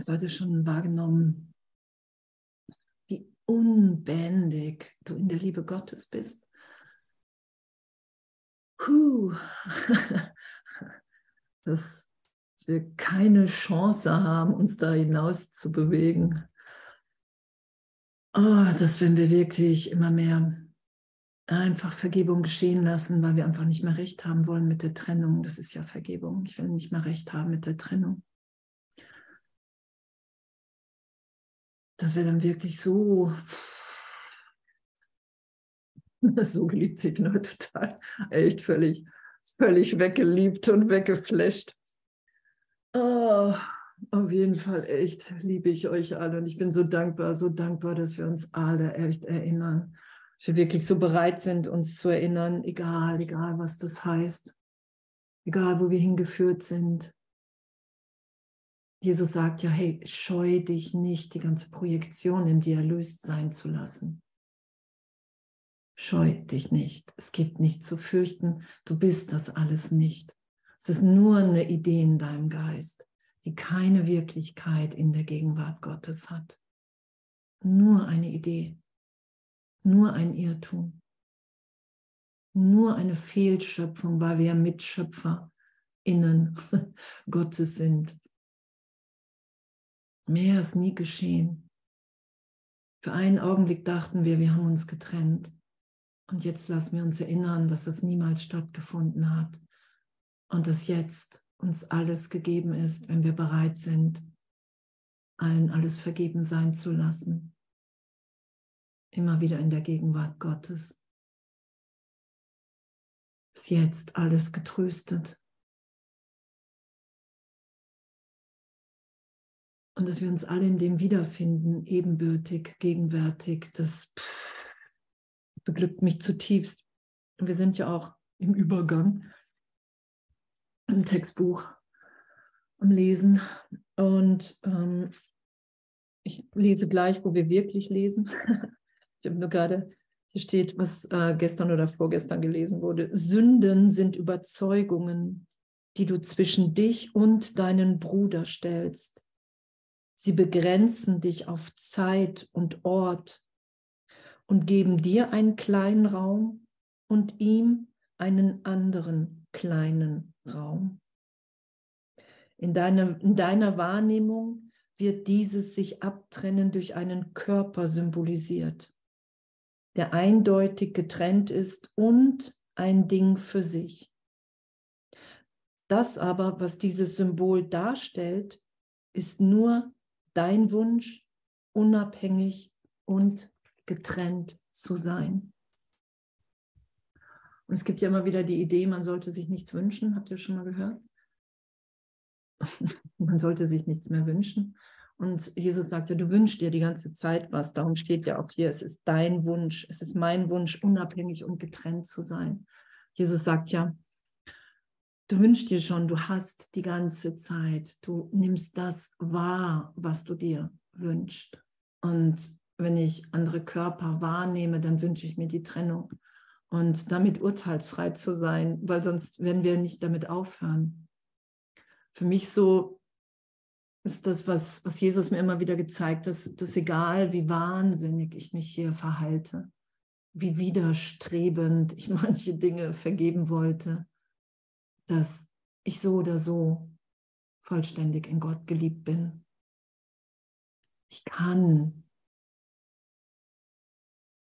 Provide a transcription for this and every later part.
Hast heute schon wahrgenommen, wie unbändig du in der Liebe Gottes bist? Puh. Dass wir keine Chance haben, uns da hinaus zu bewegen. Oh, dass wenn wir wirklich immer mehr einfach Vergebung geschehen lassen, weil wir einfach nicht mehr recht haben wollen mit der Trennung. Das ist ja Vergebung. Ich will nicht mehr recht haben mit der Trennung. Dass wir dann wirklich so, so geliebt, ich bin heute total, echt völlig, völlig weggeliebt und weggeflasht. Oh, auf jeden Fall echt liebe ich euch alle und ich bin so dankbar, so dankbar, dass wir uns alle echt erinnern dass wir wirklich so bereit sind, uns zu erinnern, egal, egal, was das heißt, egal, wo wir hingeführt sind. Jesus sagt ja, hey, scheu dich nicht, die ganze Projektion in dir erlöst sein zu lassen. Scheu dich nicht. Es gibt nichts zu fürchten. Du bist das alles nicht. Es ist nur eine Idee in deinem Geist, die keine Wirklichkeit in der Gegenwart Gottes hat. Nur eine Idee nur ein Irrtum, nur eine Fehlschöpfung, weil wir Mitschöpfer innen Gottes sind. Mehr ist nie geschehen. Für einen Augenblick dachten wir, wir haben uns getrennt. Und jetzt lassen wir uns erinnern, dass das niemals stattgefunden hat und dass jetzt uns alles gegeben ist, wenn wir bereit sind, allen alles vergeben sein zu lassen immer wieder in der Gegenwart Gottes. Ist jetzt alles getröstet. Und dass wir uns alle in dem wiederfinden, ebenbürtig, gegenwärtig, das pff, beglückt mich zutiefst. Wir sind ja auch im Übergang im Textbuch am Lesen. Und ähm, ich lese gleich, wo wir wirklich lesen. Ich habe nur gerade, hier steht, was äh, gestern oder vorgestern gelesen wurde. Sünden sind Überzeugungen, die du zwischen dich und deinen Bruder stellst. Sie begrenzen dich auf Zeit und Ort und geben dir einen kleinen Raum und ihm einen anderen kleinen Raum. In deiner, in deiner Wahrnehmung wird dieses sich abtrennen durch einen Körper symbolisiert der eindeutig getrennt ist und ein Ding für sich. Das aber, was dieses Symbol darstellt, ist nur dein Wunsch, unabhängig und getrennt zu sein. Und es gibt ja immer wieder die Idee, man sollte sich nichts wünschen. Habt ihr schon mal gehört? man sollte sich nichts mehr wünschen. Und Jesus sagt ja, du wünschst dir die ganze Zeit was. Darum steht ja auch hier, es ist dein Wunsch, es ist mein Wunsch, unabhängig und getrennt zu sein. Jesus sagt ja, du wünschst dir schon, du hast die ganze Zeit, du nimmst das wahr, was du dir wünschst. Und wenn ich andere Körper wahrnehme, dann wünsche ich mir die Trennung und damit urteilsfrei zu sein, weil sonst werden wir nicht damit aufhören. Für mich so ist das, was, was Jesus mir immer wieder gezeigt hat, dass egal wie wahnsinnig ich mich hier verhalte, wie widerstrebend ich manche Dinge vergeben wollte, dass ich so oder so vollständig in Gott geliebt bin. Ich kann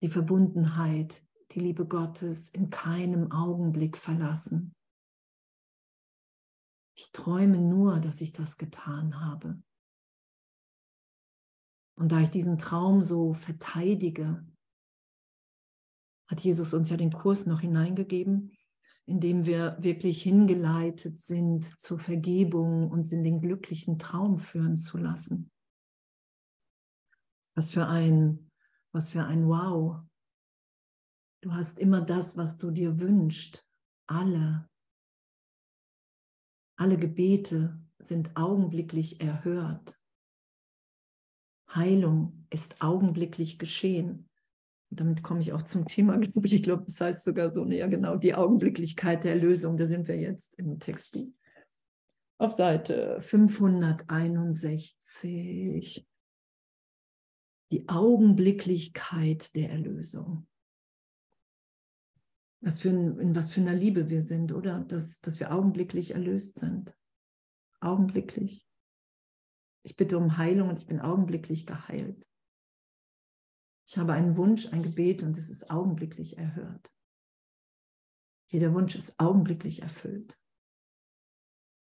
die Verbundenheit, die Liebe Gottes in keinem Augenblick verlassen. Ich träume nur, dass ich das getan habe. Und da ich diesen Traum so verteidige, hat Jesus uns ja den Kurs noch hineingegeben, in dem wir wirklich hingeleitet sind zur Vergebung, uns in den glücklichen Traum führen zu lassen. Was für ein, was für ein Wow. Du hast immer das, was du dir wünschst. Alle alle Gebete sind augenblicklich erhört. Heilung ist augenblicklich geschehen. Damit komme ich auch zum Thema, ich. Ich glaube, das heißt sogar so, ja genau, die Augenblicklichkeit der Erlösung. Da sind wir jetzt im Textbuch. auf Seite 561. Die Augenblicklichkeit der Erlösung. Was für ein, in was für einer Liebe wir sind, oder? Dass, dass wir augenblicklich erlöst sind. Augenblicklich. Ich bitte um Heilung und ich bin augenblicklich geheilt. Ich habe einen Wunsch, ein Gebet und es ist augenblicklich erhört. Jeder Wunsch ist augenblicklich erfüllt.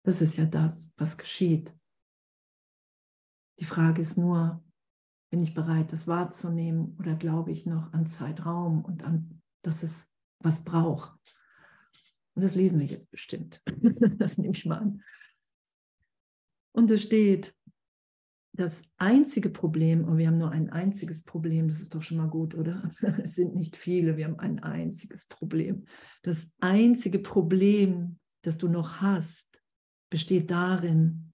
Das ist ja das, was geschieht. Die Frage ist nur, bin ich bereit, das wahrzunehmen oder glaube ich noch an Zeitraum und an, dass es was braucht? Und das lesen wir jetzt bestimmt. Das nehme ich mal an. Und es steht, das einzige Problem, und wir haben nur ein einziges Problem, das ist doch schon mal gut, oder? Es sind nicht viele, wir haben ein einziges Problem. Das einzige Problem, das du noch hast, besteht darin,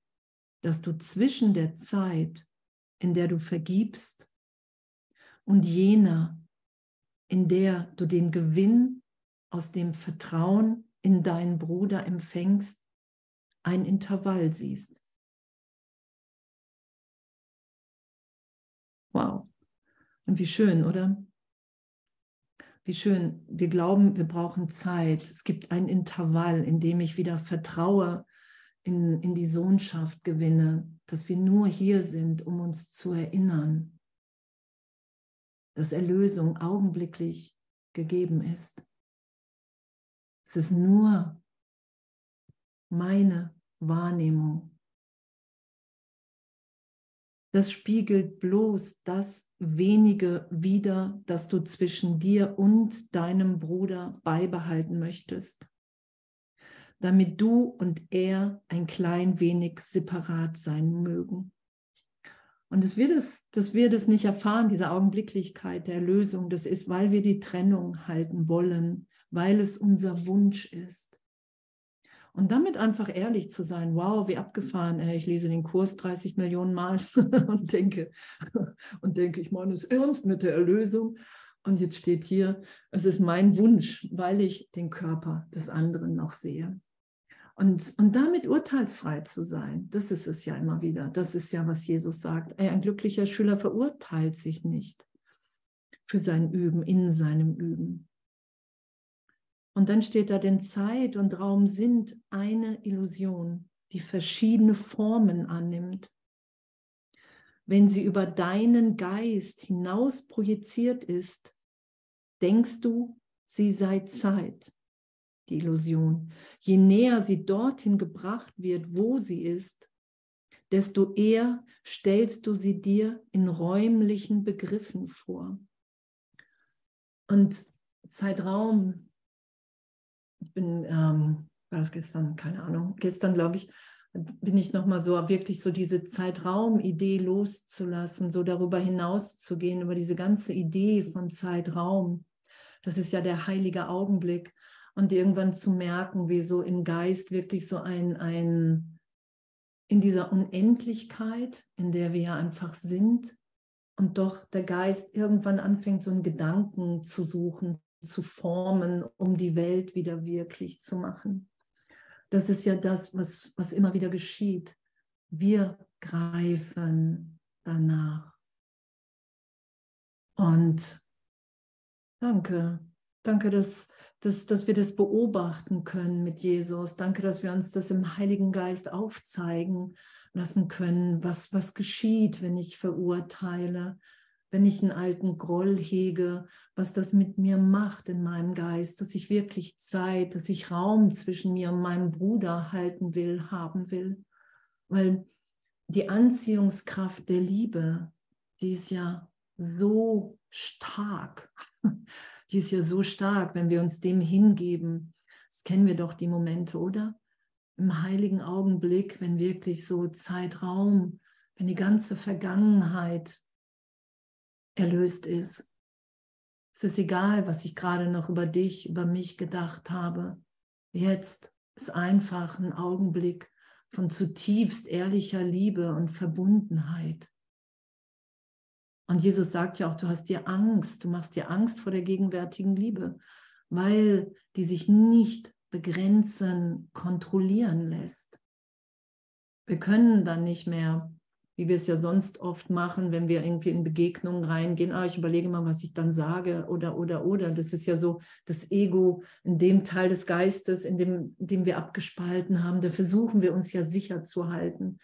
dass du zwischen der Zeit, in der du vergibst, und jener, in der du den Gewinn aus dem Vertrauen in deinen Bruder empfängst, ein Intervall siehst. Wow. Und wie schön, oder? Wie schön. Wir glauben, wir brauchen Zeit. Es gibt ein Intervall, in dem ich wieder vertraue, in, in die Sohnschaft gewinne, dass wir nur hier sind, um uns zu erinnern, dass Erlösung augenblicklich gegeben ist. Es ist nur meine Wahrnehmung. Das spiegelt bloß das wenige wider, das du zwischen dir und deinem Bruder beibehalten möchtest damit du und er ein klein wenig separat sein mögen. Und dass wir das, dass wir das nicht erfahren, diese Augenblicklichkeit der Erlösung, das ist, weil wir die Trennung halten wollen, weil es unser Wunsch ist. Und damit einfach ehrlich zu sein, wow, wie abgefahren, ey, ich lese den Kurs 30 Millionen Mal und denke, und denke, ich meine es ernst mit der Erlösung. Und jetzt steht hier, es ist mein Wunsch, weil ich den Körper des anderen noch sehe. Und, und damit urteilsfrei zu sein, das ist es ja immer wieder. Das ist ja, was Jesus sagt. Ey, ein glücklicher Schüler verurteilt sich nicht für sein Üben, in seinem Üben. Und dann steht da, denn Zeit und Raum sind eine Illusion, die verschiedene Formen annimmt. Wenn sie über deinen Geist hinaus projiziert ist, denkst du, sie sei Zeit die Illusion. Je näher sie dorthin gebracht wird, wo sie ist, desto eher stellst du sie dir in räumlichen Begriffen vor. Und Zeitraum, ich bin, ähm, war das gestern, keine Ahnung, gestern glaube ich, bin ich nochmal so, wirklich so diese Zeitraum-Idee loszulassen, so darüber hinauszugehen, über diese ganze Idee von Zeitraum. Das ist ja der heilige Augenblick. Und irgendwann zu merken, wie so im Geist wirklich so ein, ein in dieser Unendlichkeit, in der wir ja einfach sind, und doch der Geist irgendwann anfängt, so einen Gedanken zu suchen, zu formen, um die Welt wieder wirklich zu machen. Das ist ja das, was, was immer wieder geschieht. Wir greifen danach. Und danke, danke, dass dass, dass wir das beobachten können mit Jesus. Danke, dass wir uns das im Heiligen Geist aufzeigen lassen können, was, was geschieht, wenn ich verurteile, wenn ich einen alten Groll hege, was das mit mir macht in meinem Geist, dass ich wirklich Zeit, dass ich Raum zwischen mir und meinem Bruder halten will, haben will. Weil die Anziehungskraft der Liebe, die ist ja so stark die ist ja so stark, wenn wir uns dem hingeben. Das kennen wir doch die Momente, oder? Im heiligen Augenblick, wenn wirklich so Zeitraum, wenn die ganze Vergangenheit erlöst ist. Es ist egal, was ich gerade noch über dich, über mich gedacht habe. Jetzt ist einfach ein Augenblick von zutiefst ehrlicher Liebe und Verbundenheit. Und Jesus sagt ja auch, du hast dir Angst, du machst dir Angst vor der gegenwärtigen Liebe, weil die sich nicht begrenzen, kontrollieren lässt. Wir können dann nicht mehr, wie wir es ja sonst oft machen, wenn wir irgendwie in Begegnungen reingehen, ah, ich überlege mal, was ich dann sage oder, oder, oder. Das ist ja so das Ego in dem Teil des Geistes, in dem, dem wir abgespalten haben. Da versuchen wir uns ja sicher zu halten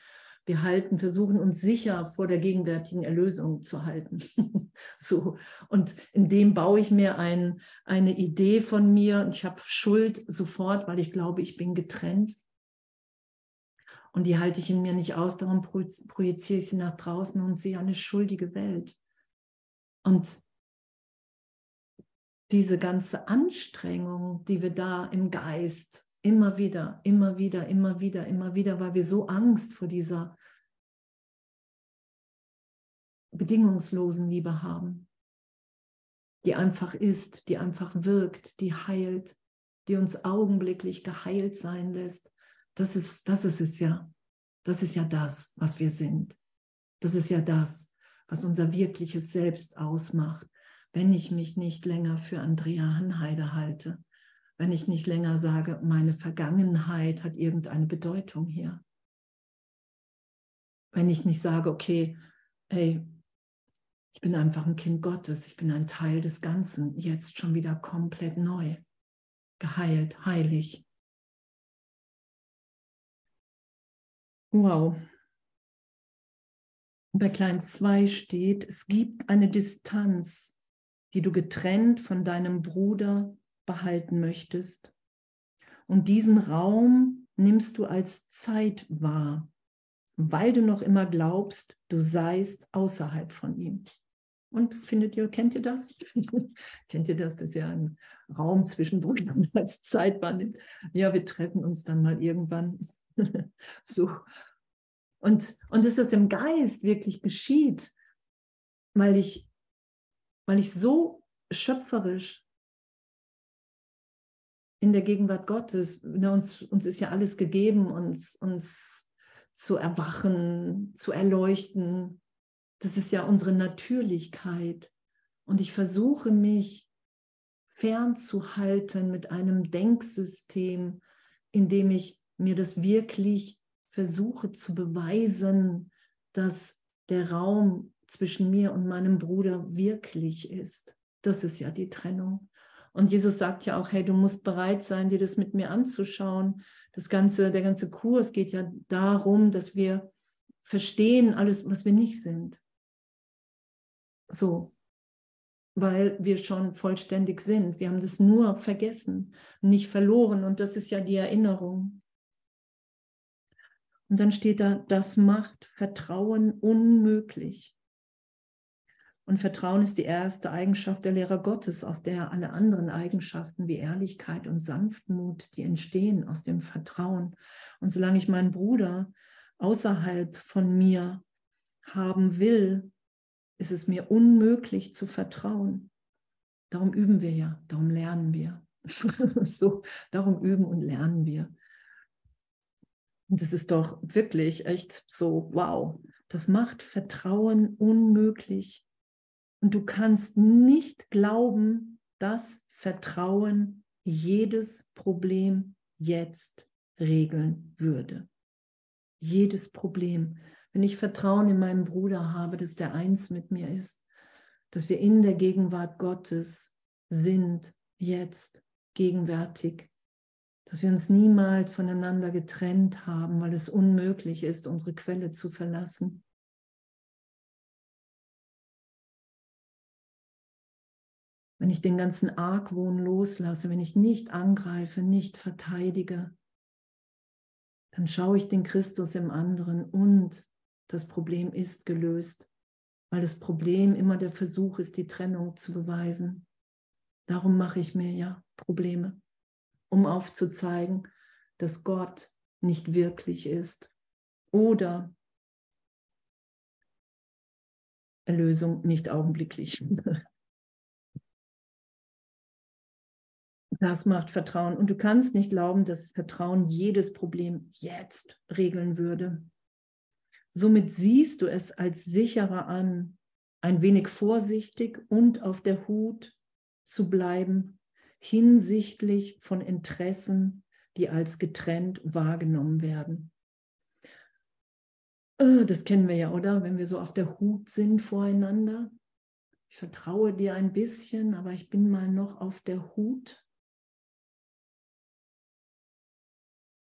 wir halten, versuchen uns sicher vor der gegenwärtigen Erlösung zu halten. so. Und in dem baue ich mir ein, eine Idee von mir und ich habe Schuld sofort, weil ich glaube, ich bin getrennt. Und die halte ich in mir nicht aus, darum projiziere ich sie nach draußen und sehe eine schuldige Welt. Und diese ganze Anstrengung, die wir da im Geist Immer wieder, immer wieder, immer wieder, immer wieder, weil wir so Angst vor dieser bedingungslosen Liebe haben, die einfach ist, die einfach wirkt, die heilt, die uns augenblicklich geheilt sein lässt. Das ist, das ist es ja. Das ist ja das, was wir sind. Das ist ja das, was unser wirkliches Selbst ausmacht, wenn ich mich nicht länger für Andrea Hanheide halte, wenn ich nicht länger sage, meine Vergangenheit hat irgendeine Bedeutung hier. Wenn ich nicht sage, okay, ey, ich bin einfach ein Kind Gottes, ich bin ein Teil des Ganzen, jetzt schon wieder komplett neu, geheilt, heilig. Wow. Bei Klein 2 steht, es gibt eine Distanz, die du getrennt von deinem Bruder behalten möchtest. Und diesen Raum nimmst du als Zeit wahr, weil du noch immer glaubst, du seist außerhalb von ihm. Und findet ihr, kennt ihr das? kennt ihr das? Das ist ja ein Raum zwischen Brüdern als Zeit wahrnimmt. Ja, wir treffen uns dann mal irgendwann. so. Und, und dass das im Geist wirklich geschieht, weil ich, weil ich so schöpferisch in der Gegenwart Gottes. Ne, uns, uns ist ja alles gegeben, uns, uns zu erwachen, zu erleuchten. Das ist ja unsere Natürlichkeit. Und ich versuche mich fernzuhalten mit einem Denksystem, in dem ich mir das wirklich versuche zu beweisen, dass der Raum zwischen mir und meinem Bruder wirklich ist. Das ist ja die Trennung. Und Jesus sagt ja auch, hey, du musst bereit sein, dir das mit mir anzuschauen. Das ganze, der ganze Kurs geht ja darum, dass wir verstehen alles, was wir nicht sind. So, weil wir schon vollständig sind. Wir haben das nur vergessen, nicht verloren. Und das ist ja die Erinnerung. Und dann steht da, das macht Vertrauen unmöglich. Und Vertrauen ist die erste Eigenschaft der Lehrer Gottes, auf der alle anderen Eigenschaften wie Ehrlichkeit und Sanftmut, die entstehen aus dem Vertrauen. Und solange ich meinen Bruder außerhalb von mir haben will, ist es mir unmöglich zu vertrauen. Darum üben wir ja, darum lernen wir. so, darum üben und lernen wir. Und es ist doch wirklich echt so, wow, das macht Vertrauen unmöglich. Und du kannst nicht glauben, dass Vertrauen jedes Problem jetzt regeln würde. Jedes Problem. Wenn ich Vertrauen in meinen Bruder habe, dass der eins mit mir ist, dass wir in der Gegenwart Gottes sind, jetzt, gegenwärtig, dass wir uns niemals voneinander getrennt haben, weil es unmöglich ist, unsere Quelle zu verlassen. wenn ich den ganzen Argwohn loslasse, wenn ich nicht angreife, nicht verteidige, dann schaue ich den Christus im anderen und das Problem ist gelöst, weil das Problem immer der Versuch ist, die Trennung zu beweisen. Darum mache ich mir ja Probleme, um aufzuzeigen, dass Gott nicht wirklich ist oder Erlösung nicht augenblicklich. Das macht Vertrauen. Und du kannst nicht glauben, dass Vertrauen jedes Problem jetzt regeln würde. Somit siehst du es als sicherer an, ein wenig vorsichtig und auf der Hut zu bleiben hinsichtlich von Interessen, die als getrennt wahrgenommen werden. Äh, das kennen wir ja, oder? Wenn wir so auf der Hut sind voreinander. Ich vertraue dir ein bisschen, aber ich bin mal noch auf der Hut.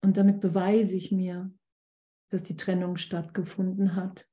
Und damit beweise ich mir, dass die Trennung stattgefunden hat.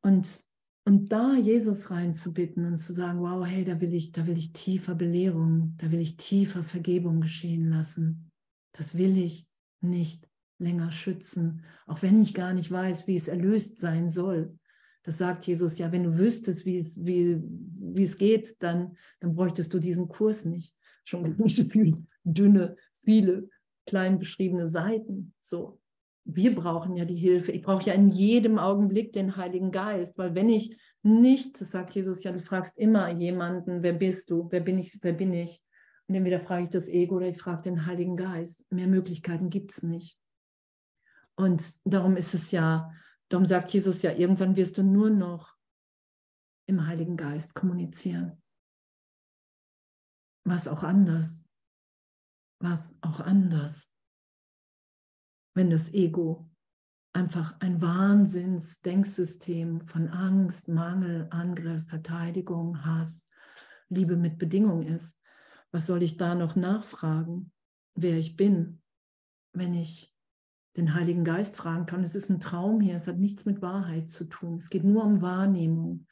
Und, und da Jesus reinzubitten und zu sagen, wow, hey, da will ich, da will ich tiefer Belehrung, da will ich tiefer Vergebung geschehen lassen. Das will ich nicht länger schützen, auch wenn ich gar nicht weiß, wie es erlöst sein soll. Das sagt Jesus ja, wenn du wüsstest, wie es, wie, wie es geht, dann, dann bräuchtest du diesen Kurs nicht. Schon nicht so viele dünne, viele klein beschriebene Seiten. So, wir brauchen ja die Hilfe. Ich brauche ja in jedem Augenblick den Heiligen Geist, weil wenn ich nicht, das sagt Jesus ja, du fragst immer jemanden, wer bist du, wer bin ich, wer bin ich? Und entweder frage ich das Ego oder ich frage den Heiligen Geist. Mehr Möglichkeiten gibt es nicht. Und darum ist es ja, darum sagt Jesus ja, irgendwann wirst du nur noch im Heiligen Geist kommunizieren. Was auch anders. Was auch anders. Wenn das Ego einfach ein Wahnsinnsdenksystem von Angst, Mangel, Angriff, Verteidigung, Hass, Liebe mit Bedingung ist. Was soll ich da noch nachfragen, wer ich bin, wenn ich den Heiligen Geist fragen kann. Es ist ein Traum hier, es hat nichts mit Wahrheit zu tun. Es geht nur um Wahrnehmung.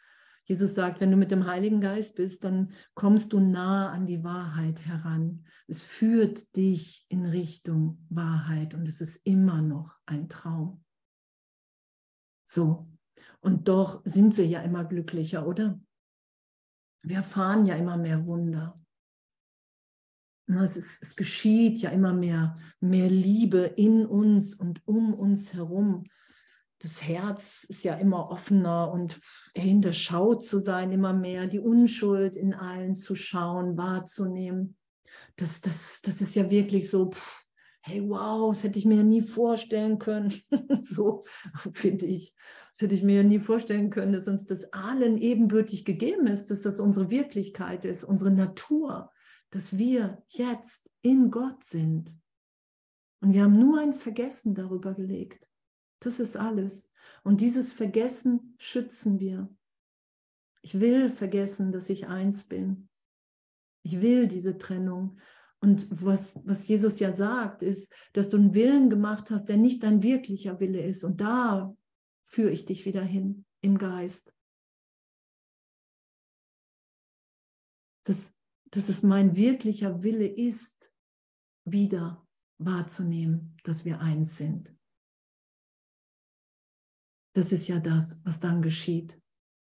Jesus sagt, wenn du mit dem Heiligen Geist bist, dann kommst du nah an die Wahrheit heran. Es führt dich in Richtung Wahrheit und es ist immer noch ein Traum. So, und doch sind wir ja immer glücklicher, oder? Wir erfahren ja immer mehr Wunder. Es, ist, es geschieht ja immer mehr, mehr Liebe in uns und um uns herum. Das Herz ist ja immer offener und hinter Schau zu sein, immer mehr die Unschuld in allen zu schauen, wahrzunehmen. Das, das, das ist ja wirklich so, pff, hey, wow, das hätte ich mir ja nie vorstellen können. so finde ich. Das hätte ich mir ja nie vorstellen können, dass uns das allen ebenbürtig gegeben ist, dass das unsere Wirklichkeit ist, unsere Natur dass wir jetzt in Gott sind. Und wir haben nur ein Vergessen darüber gelegt. Das ist alles. Und dieses Vergessen schützen wir. Ich will vergessen, dass ich eins bin. Ich will diese Trennung. Und was, was Jesus ja sagt, ist, dass du einen Willen gemacht hast, der nicht dein wirklicher Wille ist. Und da führe ich dich wieder hin im Geist. Das dass es mein wirklicher Wille ist, wieder wahrzunehmen, dass wir eins sind. Das ist ja das, was dann geschieht,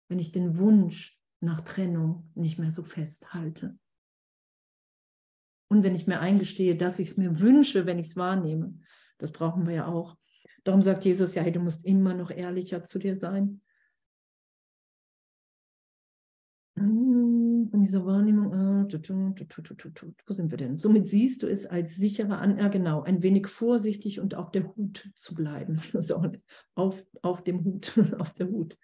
wenn ich den Wunsch nach Trennung nicht mehr so festhalte. Und wenn ich mir eingestehe, dass ich es mir wünsche, wenn ich es wahrnehme, das brauchen wir ja auch. Darum sagt Jesus ja, hey, du musst immer noch ehrlicher zu dir sein. von dieser Wahrnehmung, ah, wo sind wir denn? Somit siehst du es als sicherer an, ja genau, ein wenig vorsichtig und auf der Hut zu bleiben. So, auf, auf dem Hut, auf der Hut.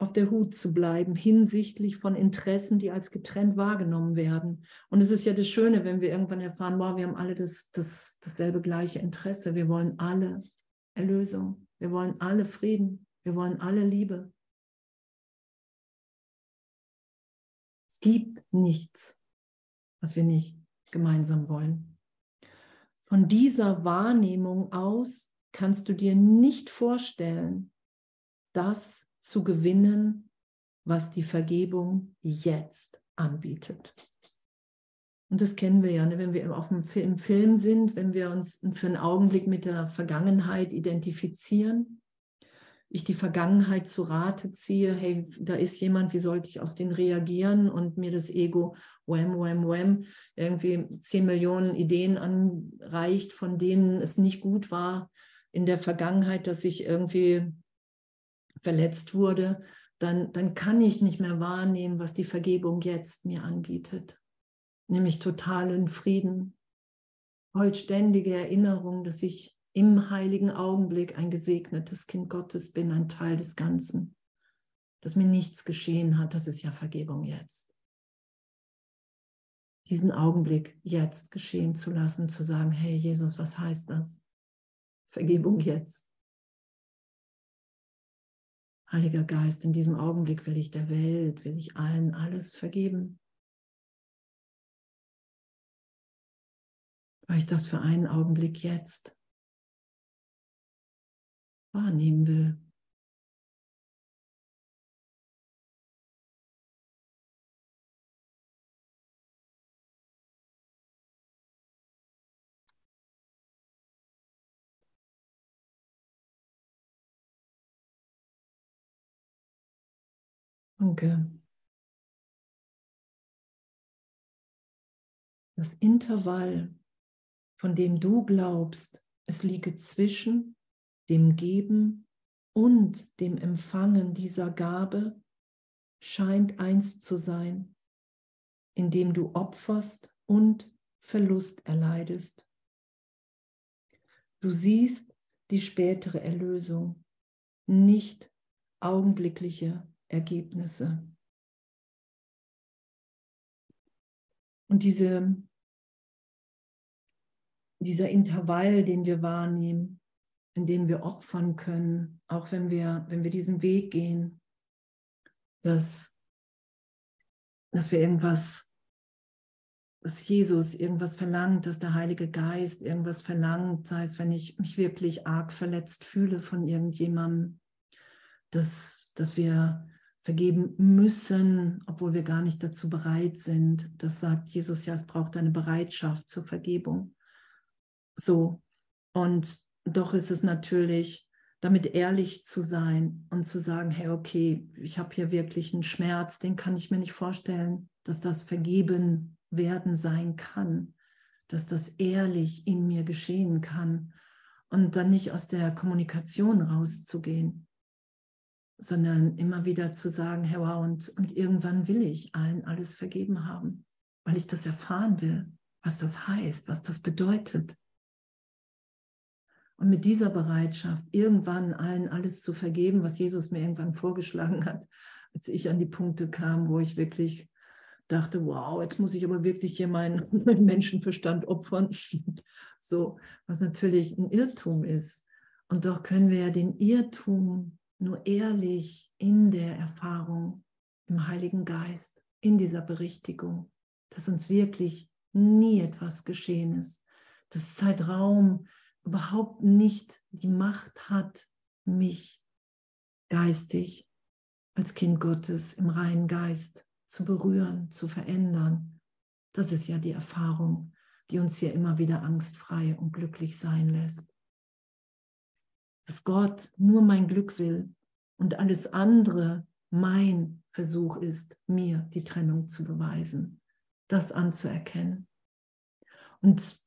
Auf der Hut zu bleiben, hinsichtlich von Interessen, die als getrennt wahrgenommen werden. Und es ist ja das Schöne, wenn wir irgendwann erfahren, wow, wir haben alle das, das, dasselbe gleiche Interesse. Wir wollen alle Erlösung. Wir wollen alle Frieden. Wir wollen alle Liebe. gibt nichts, was wir nicht gemeinsam wollen. Von dieser Wahrnehmung aus kannst du dir nicht vorstellen, das zu gewinnen, was die Vergebung jetzt anbietet. Und das kennen wir ja, ne? wenn wir auf dem Film, Film sind, wenn wir uns für einen Augenblick mit der Vergangenheit identifizieren, ich die Vergangenheit zu Rate ziehe, hey, da ist jemand, wie sollte ich auf den reagieren und mir das Ego, wham, wham, wham, irgendwie zehn Millionen Ideen anreicht, von denen es nicht gut war in der Vergangenheit, dass ich irgendwie verletzt wurde, dann, dann kann ich nicht mehr wahrnehmen, was die Vergebung jetzt mir anbietet, nämlich totalen Frieden, vollständige Erinnerung, dass ich im heiligen Augenblick ein gesegnetes Kind Gottes bin, ein Teil des Ganzen, dass mir nichts geschehen hat, das ist ja Vergebung jetzt. Diesen Augenblick jetzt geschehen zu lassen, zu sagen, hey Jesus, was heißt das? Vergebung jetzt. Heiliger Geist, in diesem Augenblick will ich der Welt, will ich allen alles vergeben. Weil ich das für einen Augenblick jetzt wahrnehmen will. Danke. Das Intervall, von dem du glaubst, es liege zwischen dem Geben und dem Empfangen dieser Gabe, scheint eins zu sein, indem du opferst und Verlust erleidest. Du siehst die spätere Erlösung, nicht augenblickliche Ergebnisse. Und diese, dieser Intervall, den wir wahrnehmen, in dem wir opfern können, auch wenn wir, wenn wir diesen Weg gehen, dass, dass wir irgendwas, dass Jesus irgendwas verlangt, dass der Heilige Geist irgendwas verlangt, sei es, wenn ich mich wirklich arg verletzt fühle von irgendjemandem, dass, dass wir vergeben müssen, obwohl wir gar nicht dazu bereit sind. Das sagt Jesus ja, es braucht eine Bereitschaft zur Vergebung. So. Und doch ist es natürlich, damit ehrlich zu sein und zu sagen, hey, okay, ich habe hier wirklich einen Schmerz, den kann ich mir nicht vorstellen, dass das vergeben werden sein kann, dass das ehrlich in mir geschehen kann und dann nicht aus der Kommunikation rauszugehen, sondern immer wieder zu sagen, Herr, wow, und, und irgendwann will ich allen alles vergeben haben, weil ich das erfahren will, was das heißt, was das bedeutet. Und mit dieser Bereitschaft, irgendwann allen alles zu vergeben, was Jesus mir irgendwann vorgeschlagen hat, als ich an die Punkte kam, wo ich wirklich dachte, wow, jetzt muss ich aber wirklich hier meinen, meinen Menschenverstand opfern. So, was natürlich ein Irrtum ist. Und doch können wir ja den Irrtum nur ehrlich in der Erfahrung im Heiligen Geist, in dieser Berichtigung, dass uns wirklich nie etwas geschehen ist, dass Zeitraum überhaupt nicht die Macht hat, mich geistig als Kind Gottes im reinen Geist zu berühren, zu verändern. Das ist ja die Erfahrung, die uns hier immer wieder angstfrei und glücklich sein lässt dass Gott nur mein Glück will und alles andere mein Versuch ist, mir die Trennung zu beweisen, das anzuerkennen. Und,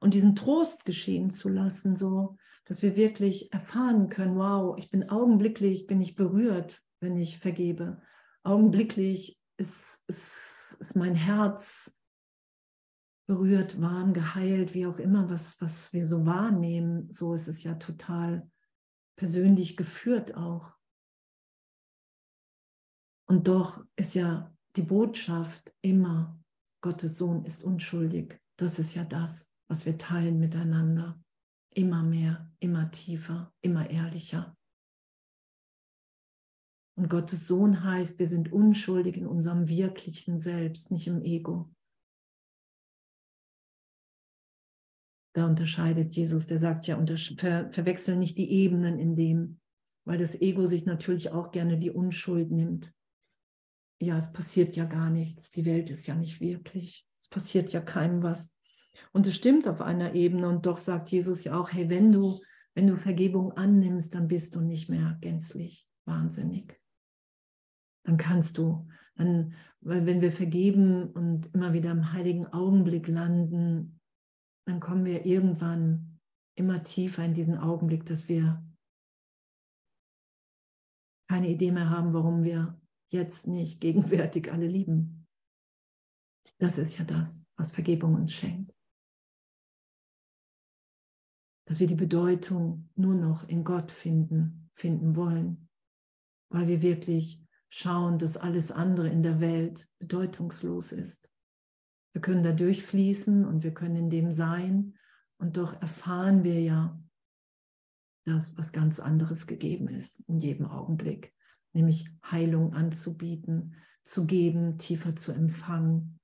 und diesen Trost geschehen zu lassen, so dass wir wirklich erfahren können, wow, ich bin augenblicklich, bin ich berührt, wenn ich vergebe. Augenblicklich ist, ist, ist mein Herz berührt, warm, geheilt, wie auch immer, was, was wir so wahrnehmen. So ist es ja total persönlich geführt auch. Und doch ist ja die Botschaft immer, Gottes Sohn ist unschuldig. Das ist ja das, was wir teilen miteinander. Immer mehr, immer tiefer, immer ehrlicher. Und Gottes Sohn heißt, wir sind unschuldig in unserem wirklichen Selbst, nicht im Ego. Da unterscheidet Jesus, der sagt ja, ver verwechseln nicht die Ebenen in dem, weil das Ego sich natürlich auch gerne die Unschuld nimmt. Ja, es passiert ja gar nichts, die Welt ist ja nicht wirklich, es passiert ja keinem was. Und es stimmt auf einer Ebene und doch sagt Jesus ja auch, hey, wenn du, wenn du Vergebung annimmst, dann bist du nicht mehr gänzlich wahnsinnig. Dann kannst du, dann, weil wenn wir vergeben und immer wieder im heiligen Augenblick landen, dann kommen wir irgendwann immer tiefer in diesen Augenblick, dass wir keine Idee mehr haben, warum wir jetzt nicht gegenwärtig alle lieben. Das ist ja das, was Vergebung uns schenkt. Dass wir die Bedeutung nur noch in Gott finden, finden wollen, weil wir wirklich schauen, dass alles andere in der Welt bedeutungslos ist. Wir können da durchfließen und wir können in dem sein. Und doch erfahren wir ja, das, was ganz anderes gegeben ist in jedem Augenblick, nämlich Heilung anzubieten, zu geben, tiefer zu empfangen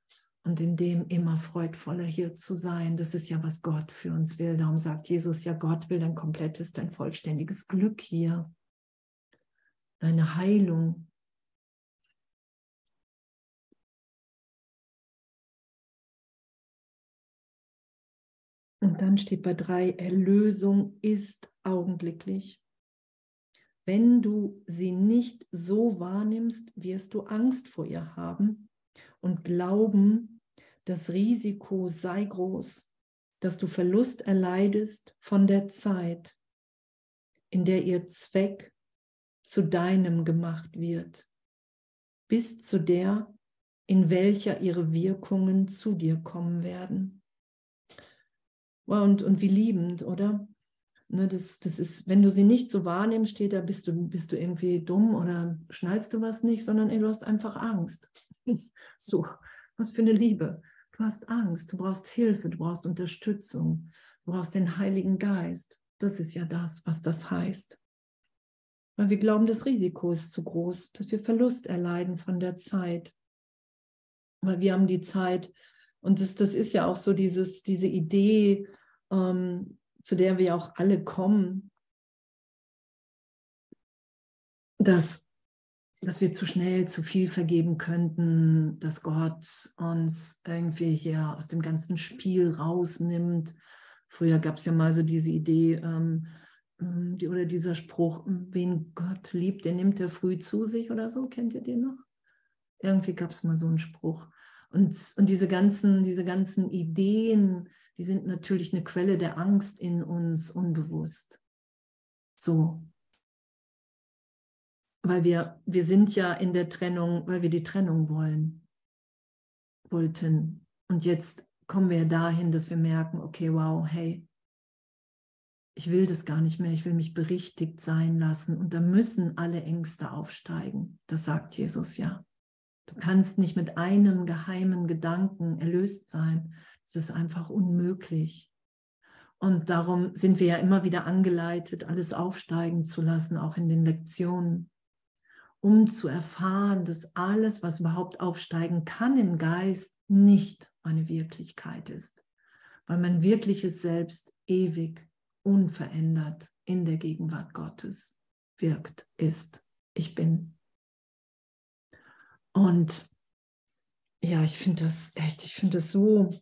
und in dem immer freudvoller hier zu sein. Das ist ja, was Gott für uns will. Darum sagt Jesus ja, Gott will dein komplettes, dein vollständiges Glück hier, deine Heilung. Und dann steht bei drei, Erlösung ist augenblicklich. Wenn du sie nicht so wahrnimmst, wirst du Angst vor ihr haben und glauben, das Risiko sei groß, dass du Verlust erleidest von der Zeit, in der ihr Zweck zu deinem gemacht wird, bis zu der, in welcher ihre Wirkungen zu dir kommen werden. Und, und wie liebend, oder? Ne, das, das ist, wenn du sie nicht so wahrnimmst, steht da, bist du, bist du irgendwie dumm oder schnallst du was nicht, sondern ey, du hast einfach Angst. so, was für eine Liebe. Du hast Angst, du brauchst Hilfe, du brauchst Unterstützung, du brauchst den Heiligen Geist. Das ist ja das, was das heißt. Weil wir glauben, das Risiko ist zu groß, dass wir Verlust erleiden von der Zeit. Weil wir haben die Zeit, und das, das ist ja auch so dieses, diese Idee, ähm, zu der wir auch alle kommen, dass, dass wir zu schnell zu viel vergeben könnten, dass Gott uns irgendwie hier aus dem ganzen Spiel rausnimmt. Früher gab es ja mal so diese Idee, ähm, ähm die, oder dieser Spruch, wen Gott liebt, den nimmt er früh zu sich oder so, kennt ihr den noch? Irgendwie gab es mal so einen Spruch. Und, und diese, ganzen, diese ganzen Ideen, die sind natürlich eine Quelle der Angst in uns unbewusst. So. Weil wir, wir sind ja in der Trennung, weil wir die Trennung wollen, wollten. Und jetzt kommen wir dahin, dass wir merken, okay, wow, hey, ich will das gar nicht mehr, ich will mich berichtigt sein lassen. Und da müssen alle Ängste aufsteigen. Das sagt Jesus ja. Du kannst nicht mit einem geheimen Gedanken erlöst sein. Es ist einfach unmöglich. Und darum sind wir ja immer wieder angeleitet, alles aufsteigen zu lassen, auch in den Lektionen, um zu erfahren, dass alles, was überhaupt aufsteigen kann im Geist, nicht eine Wirklichkeit ist, weil mein wirkliches Selbst ewig, unverändert in der Gegenwart Gottes wirkt, ist. Ich bin. Und ja, ich finde das echt, ich finde das so,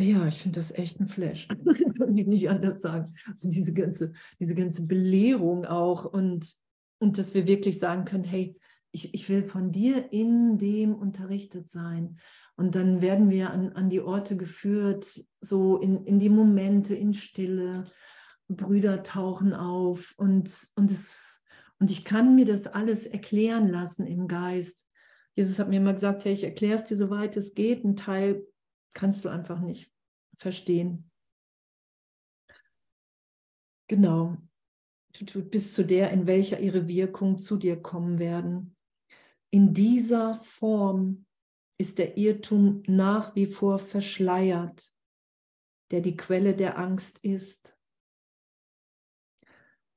ja, ich finde das echt ein Flash. Kann ich nicht anders sagen. Also diese ganze, diese ganze Belehrung auch und, und dass wir wirklich sagen können, hey, ich, ich will von dir in dem unterrichtet sein. Und dann werden wir an, an die Orte geführt, so in, in die Momente, in Stille. Brüder tauchen auf und, und es und ich kann mir das alles erklären lassen im Geist. Jesus hat mir immer gesagt, hey, ich erkläre es dir, soweit es geht. Ein Teil kannst du einfach nicht verstehen. Genau. Bis zu der, in welcher ihre Wirkung zu dir kommen werden. In dieser Form ist der Irrtum nach wie vor verschleiert, der die Quelle der Angst ist.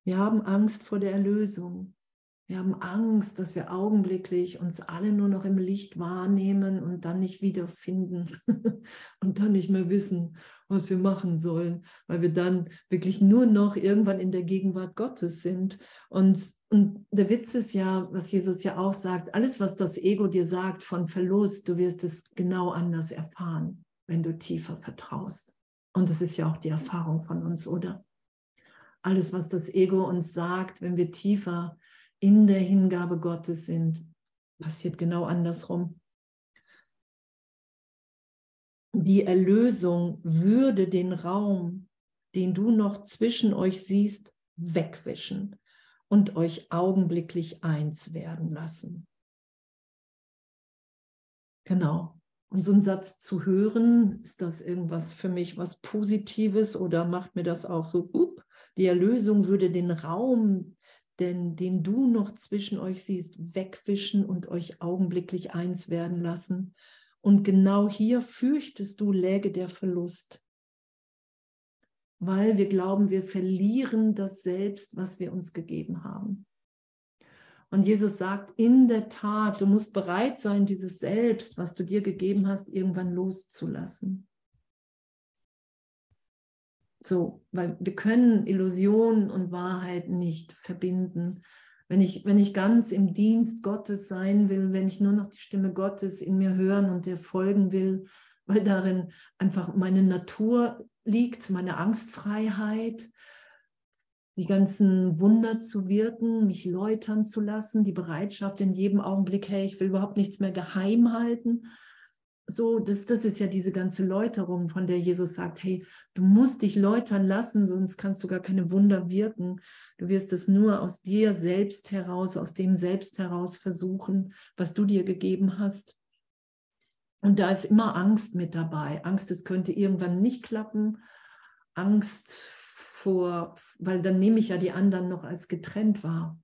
Wir haben Angst vor der Erlösung. Wir haben Angst, dass wir augenblicklich uns alle nur noch im Licht wahrnehmen und dann nicht wiederfinden und dann nicht mehr wissen, was wir machen sollen, weil wir dann wirklich nur noch irgendwann in der Gegenwart Gottes sind. Und, und der Witz ist ja, was Jesus ja auch sagt, alles, was das Ego dir sagt von Verlust, du wirst es genau anders erfahren, wenn du tiefer vertraust. Und das ist ja auch die Erfahrung von uns, oder? alles, was das Ego uns sagt, wenn wir tiefer in der Hingabe Gottes sind, passiert genau andersrum. Die Erlösung würde den Raum, den du noch zwischen euch siehst, wegwischen und euch augenblicklich eins werden lassen. Genau. Und so einen Satz zu hören, ist das irgendwas für mich was Positives oder macht mir das auch so, up, die Erlösung würde den Raum, den, den du noch zwischen euch siehst, wegwischen und euch augenblicklich eins werden lassen. Und genau hier fürchtest du, läge der Verlust. weil wir glauben, wir verlieren das Selbst, was wir uns gegeben haben. Und Jesus sagt, in der Tat, du musst bereit sein, dieses Selbst, was du dir gegeben hast, irgendwann loszulassen. So, weil wir können Illusion und Wahrheit nicht verbinden. Wenn ich, wenn ich ganz im Dienst Gottes sein will, wenn ich nur noch die Stimme Gottes in mir hören und der folgen will, weil darin einfach meine Natur liegt, meine Angstfreiheit, die ganzen Wunder zu wirken, mich läutern zu lassen, die Bereitschaft in jedem Augenblick, hey, ich will überhaupt nichts mehr geheim halten. So, das, das ist ja diese ganze Läuterung, von der Jesus sagt, hey, du musst dich läutern lassen, sonst kannst du gar keine Wunder wirken. Du wirst es nur aus dir selbst heraus, aus dem Selbst heraus versuchen, was du dir gegeben hast. Und da ist immer Angst mit dabei. Angst, es könnte irgendwann nicht klappen. Angst vor, weil dann nehme ich ja die anderen noch als getrennt wahr.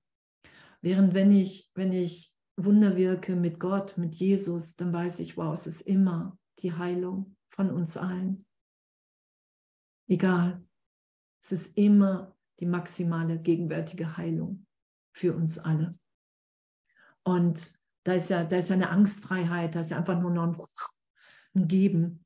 Während wenn ich, wenn ich Wunder wirke mit Gott, mit Jesus, dann weiß ich, wow, es ist immer die Heilung von uns allen. Egal. Es ist immer die maximale gegenwärtige Heilung für uns alle. Und da ist ja, da ist eine Angstfreiheit, da ist ja einfach nur noch ein, ein Geben.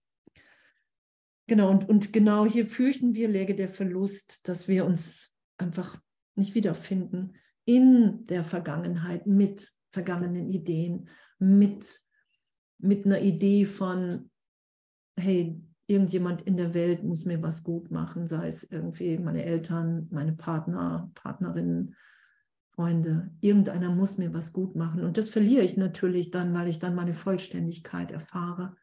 Genau, und, und genau hier fürchten wir, läge der Verlust, dass wir uns einfach nicht wiederfinden in der Vergangenheit mit vergangenen Ideen, mit, mit einer Idee von, hey, irgendjemand in der Welt muss mir was gut machen, sei es irgendwie meine Eltern, meine Partner, Partnerinnen, Freunde, irgendeiner muss mir was gut machen. Und das verliere ich natürlich dann, weil ich dann meine Vollständigkeit erfahre.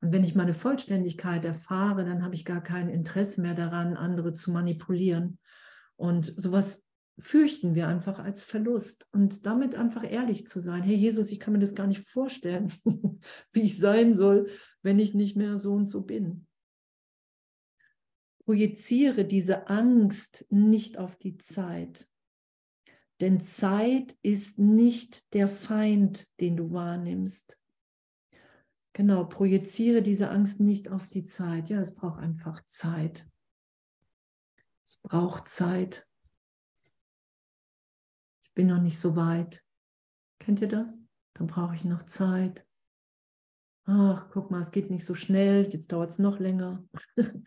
Und wenn ich meine Vollständigkeit erfahre, dann habe ich gar kein Interesse mehr daran, andere zu manipulieren. Und sowas fürchten wir einfach als Verlust. Und damit einfach ehrlich zu sein, hey Jesus, ich kann mir das gar nicht vorstellen, wie ich sein soll, wenn ich nicht mehr so und so bin. Projiziere diese Angst nicht auf die Zeit. Denn Zeit ist nicht der Feind, den du wahrnimmst. Genau, projiziere diese Angst nicht auf die Zeit. Ja, es braucht einfach Zeit. Es braucht Zeit. Bin noch nicht so weit. Kennt ihr das? Dann brauche ich noch Zeit. Ach, guck mal, es geht nicht so schnell, jetzt dauert es noch länger.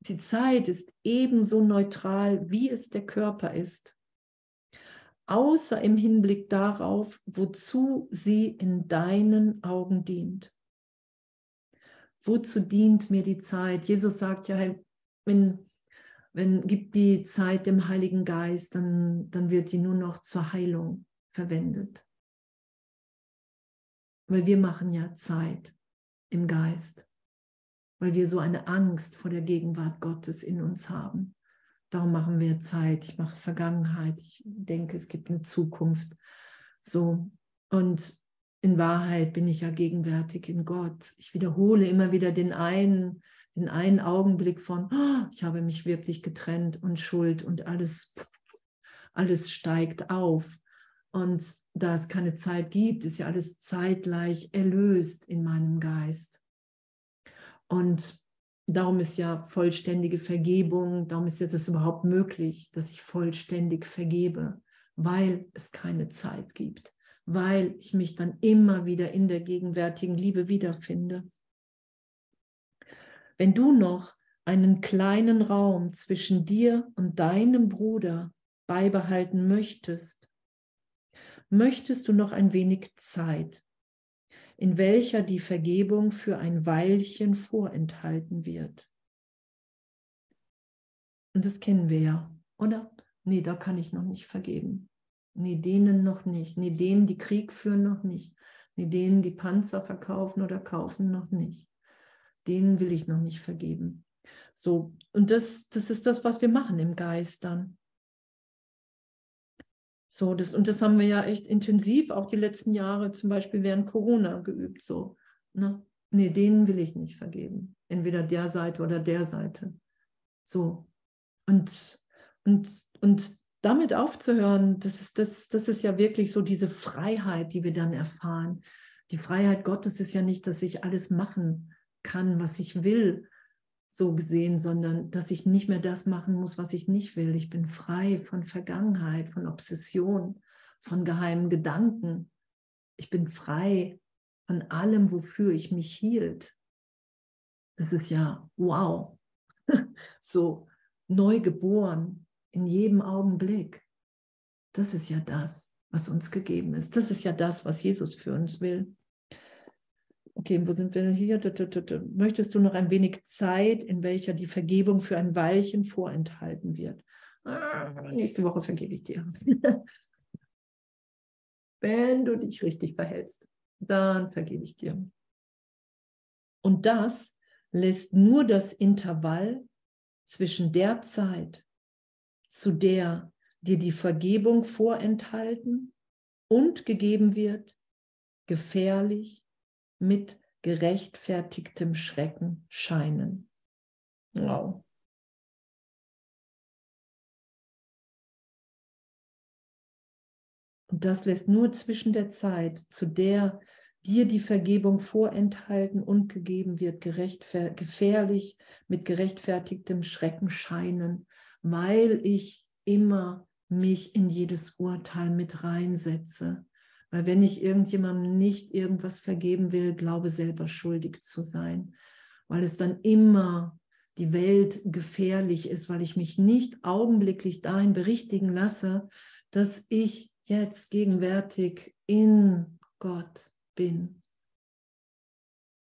Die Zeit ist ebenso neutral, wie es der Körper ist außer im Hinblick darauf, wozu sie in deinen Augen dient. Wozu dient mir die Zeit? Jesus sagt ja, wenn, wenn gibt die Zeit dem Heiligen Geist, dann, dann wird die nur noch zur Heilung verwendet. Weil wir machen ja Zeit im Geist, weil wir so eine Angst vor der Gegenwart Gottes in uns haben. Darum machen wir Zeit. Ich mache Vergangenheit. Ich denke, es gibt eine Zukunft. So. Und in Wahrheit bin ich ja gegenwärtig in Gott. Ich wiederhole immer wieder den einen, den einen Augenblick von, oh, ich habe mich wirklich getrennt und Schuld und alles, alles steigt auf. Und da es keine Zeit gibt, ist ja alles zeitgleich erlöst in meinem Geist. Und Darum ist ja vollständige Vergebung, darum ist ja das überhaupt möglich, dass ich vollständig vergebe, weil es keine Zeit gibt, weil ich mich dann immer wieder in der gegenwärtigen Liebe wiederfinde. Wenn du noch einen kleinen Raum zwischen dir und deinem Bruder beibehalten möchtest, möchtest du noch ein wenig Zeit, in welcher die Vergebung für ein Weilchen vorenthalten wird. Und das kennen wir ja, oder? Nee, da kann ich noch nicht vergeben. Nee, denen noch nicht. Nee, denen, die Krieg führen, noch nicht. Nee, denen, die Panzer verkaufen oder kaufen, noch nicht. Denen will ich noch nicht vergeben. So, und das, das ist das, was wir machen im Geist dann. So, das, und das haben wir ja echt intensiv auch die letzten Jahre, zum Beispiel während Corona, geübt. So, ne? Nee, denen will ich nicht vergeben. Entweder der Seite oder der Seite. So. Und, und, und damit aufzuhören, das ist, das, das ist ja wirklich so diese Freiheit, die wir dann erfahren. Die Freiheit Gottes ist ja nicht, dass ich alles machen kann, was ich will, so gesehen, sondern dass ich nicht mehr das machen muss, was ich nicht will. Ich bin frei von Vergangenheit, von Obsession, von geheimen Gedanken. Ich bin frei von allem, wofür ich mich hielt. Das ist ja wow. so neu geboren in jedem Augenblick. Das ist ja das, was uns gegeben ist. Das ist ja das, was Jesus für uns will. Okay, wo sind wir hier? Möchtest du noch ein wenig Zeit, in welcher die Vergebung für ein Weilchen vorenthalten wird? Ah, nächste Woche vergebe ich dir. Wenn du dich richtig verhältst, dann vergebe ich dir. Und das lässt nur das Intervall zwischen der Zeit, zu der dir die Vergebung vorenthalten und gegeben wird, gefährlich mit gerechtfertigtem Schrecken scheinen. Wow. Und das lässt nur zwischen der Zeit, zu der dir die Vergebung vorenthalten und gegeben wird, gefährlich mit gerechtfertigtem Schrecken scheinen, weil ich immer mich in jedes Urteil mit reinsetze. Weil wenn ich irgendjemandem nicht irgendwas vergeben will, glaube selber schuldig zu sein, weil es dann immer die Welt gefährlich ist, weil ich mich nicht augenblicklich dahin berichtigen lasse, dass ich jetzt gegenwärtig in Gott bin.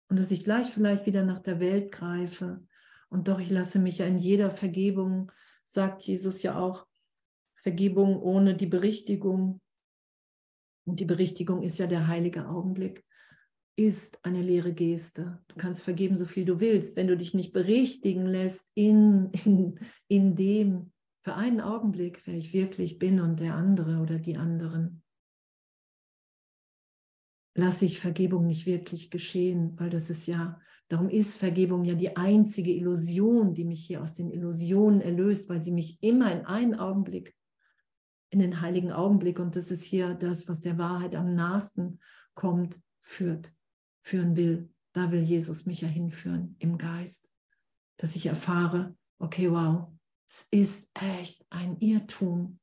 Und dass ich gleich vielleicht wieder nach der Welt greife. Und doch, ich lasse mich ja in jeder Vergebung, sagt Jesus ja auch, Vergebung ohne die Berichtigung. Und die Berichtigung ist ja der heilige Augenblick, ist eine leere Geste. Du kannst vergeben, so viel du willst. Wenn du dich nicht berichtigen lässt in, in, in dem, für einen Augenblick, wer ich wirklich bin und der andere oder die anderen, lasse ich Vergebung nicht wirklich geschehen, weil das ist ja, darum ist Vergebung ja die einzige Illusion, die mich hier aus den Illusionen erlöst, weil sie mich immer in einen Augenblick, in den heiligen Augenblick, und das ist hier das, was der Wahrheit am nahesten kommt, führt, führen will. Da will Jesus mich ja hinführen im Geist, dass ich erfahre, okay, wow, es ist echt ein Irrtum.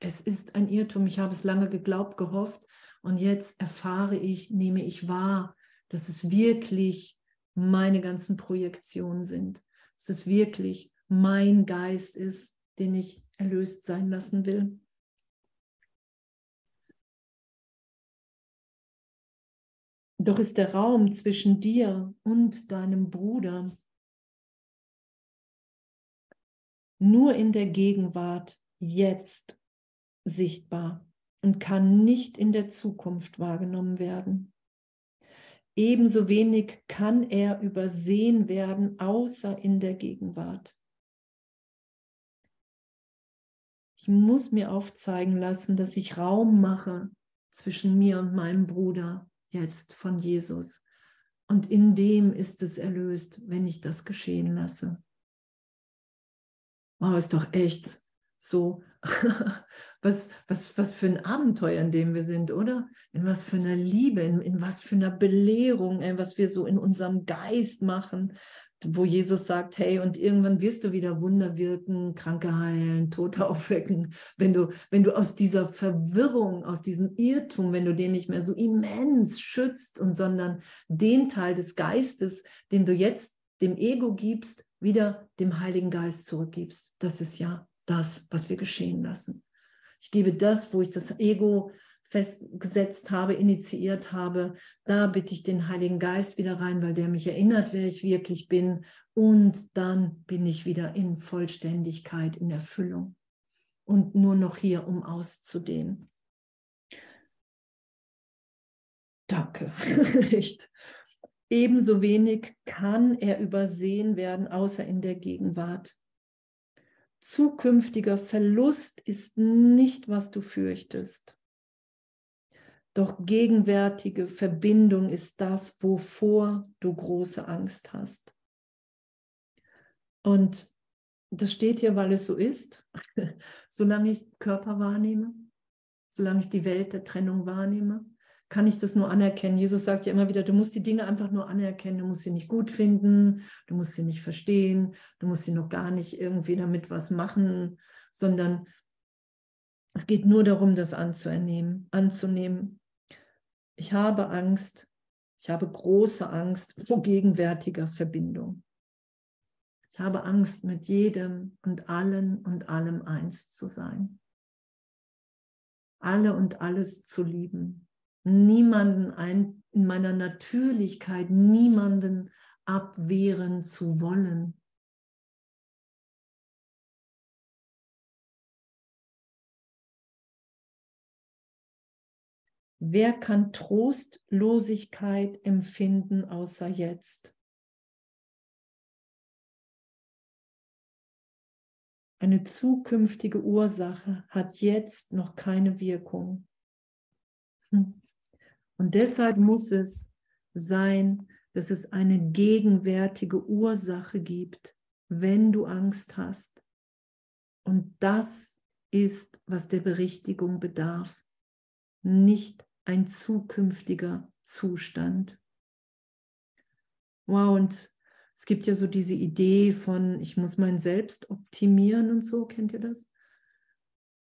Es ist ein Irrtum. Ich habe es lange geglaubt, gehofft und jetzt erfahre ich, nehme ich wahr, dass es wirklich meine ganzen Projektionen sind. Dass es wirklich mein Geist ist, den ich erlöst sein lassen will. Doch ist der Raum zwischen dir und deinem Bruder nur in der Gegenwart jetzt sichtbar und kann nicht in der Zukunft wahrgenommen werden. Ebenso wenig kann er übersehen werden, außer in der Gegenwart. Ich muss mir aufzeigen lassen, dass ich Raum mache zwischen mir und meinem Bruder jetzt von Jesus. Und in dem ist es erlöst, wenn ich das geschehen lasse. Wow, ist doch echt so was, was, was für ein Abenteuer, in dem wir sind, oder? In was für einer Liebe, in, in was für einer Belehrung, in was wir so in unserem Geist machen, wo Jesus sagt, hey, und irgendwann wirst du wieder Wunder wirken, Kranke heilen, Tote aufwecken, wenn du, wenn du aus dieser Verwirrung, aus diesem Irrtum, wenn du den nicht mehr so immens schützt und sondern den Teil des Geistes, den du jetzt dem Ego gibst, wieder dem Heiligen Geist zurückgibst. Das ist ja das, was wir geschehen lassen. Ich gebe das, wo ich das Ego festgesetzt habe, initiiert habe, da bitte ich den Heiligen Geist wieder rein, weil der mich erinnert, wer ich wirklich bin. Und dann bin ich wieder in Vollständigkeit, in Erfüllung. Und nur noch hier, um auszudehnen. Danke. Echt. Ebenso wenig kann er übersehen werden, außer in der Gegenwart zukünftiger Verlust ist nicht, was du fürchtest. Doch gegenwärtige Verbindung ist das, wovor du große Angst hast. Und das steht hier, weil es so ist. solange ich Körper wahrnehme, solange ich die Welt der Trennung wahrnehme, kann ich das nur anerkennen. Jesus sagt ja immer wieder, du musst die Dinge einfach nur anerkennen, du musst sie nicht gut finden, du musst sie nicht verstehen, du musst sie noch gar nicht irgendwie damit was machen, sondern es geht nur darum, das anzunehmen, anzunehmen. Ich habe Angst, ich habe große Angst vor gegenwärtiger Verbindung. Ich habe Angst, mit jedem und allen und allem eins zu sein. Alle und alles zu lieben niemanden ein, in meiner Natürlichkeit, niemanden abwehren zu wollen. Wer kann Trostlosigkeit empfinden außer jetzt? Eine zukünftige Ursache hat jetzt noch keine Wirkung. Hm. Und deshalb muss es sein, dass es eine gegenwärtige Ursache gibt, wenn du Angst hast. Und das ist, was der Berichtigung bedarf, nicht ein zukünftiger Zustand. Wow, und es gibt ja so diese Idee von, ich muss mein Selbst optimieren und so, kennt ihr das?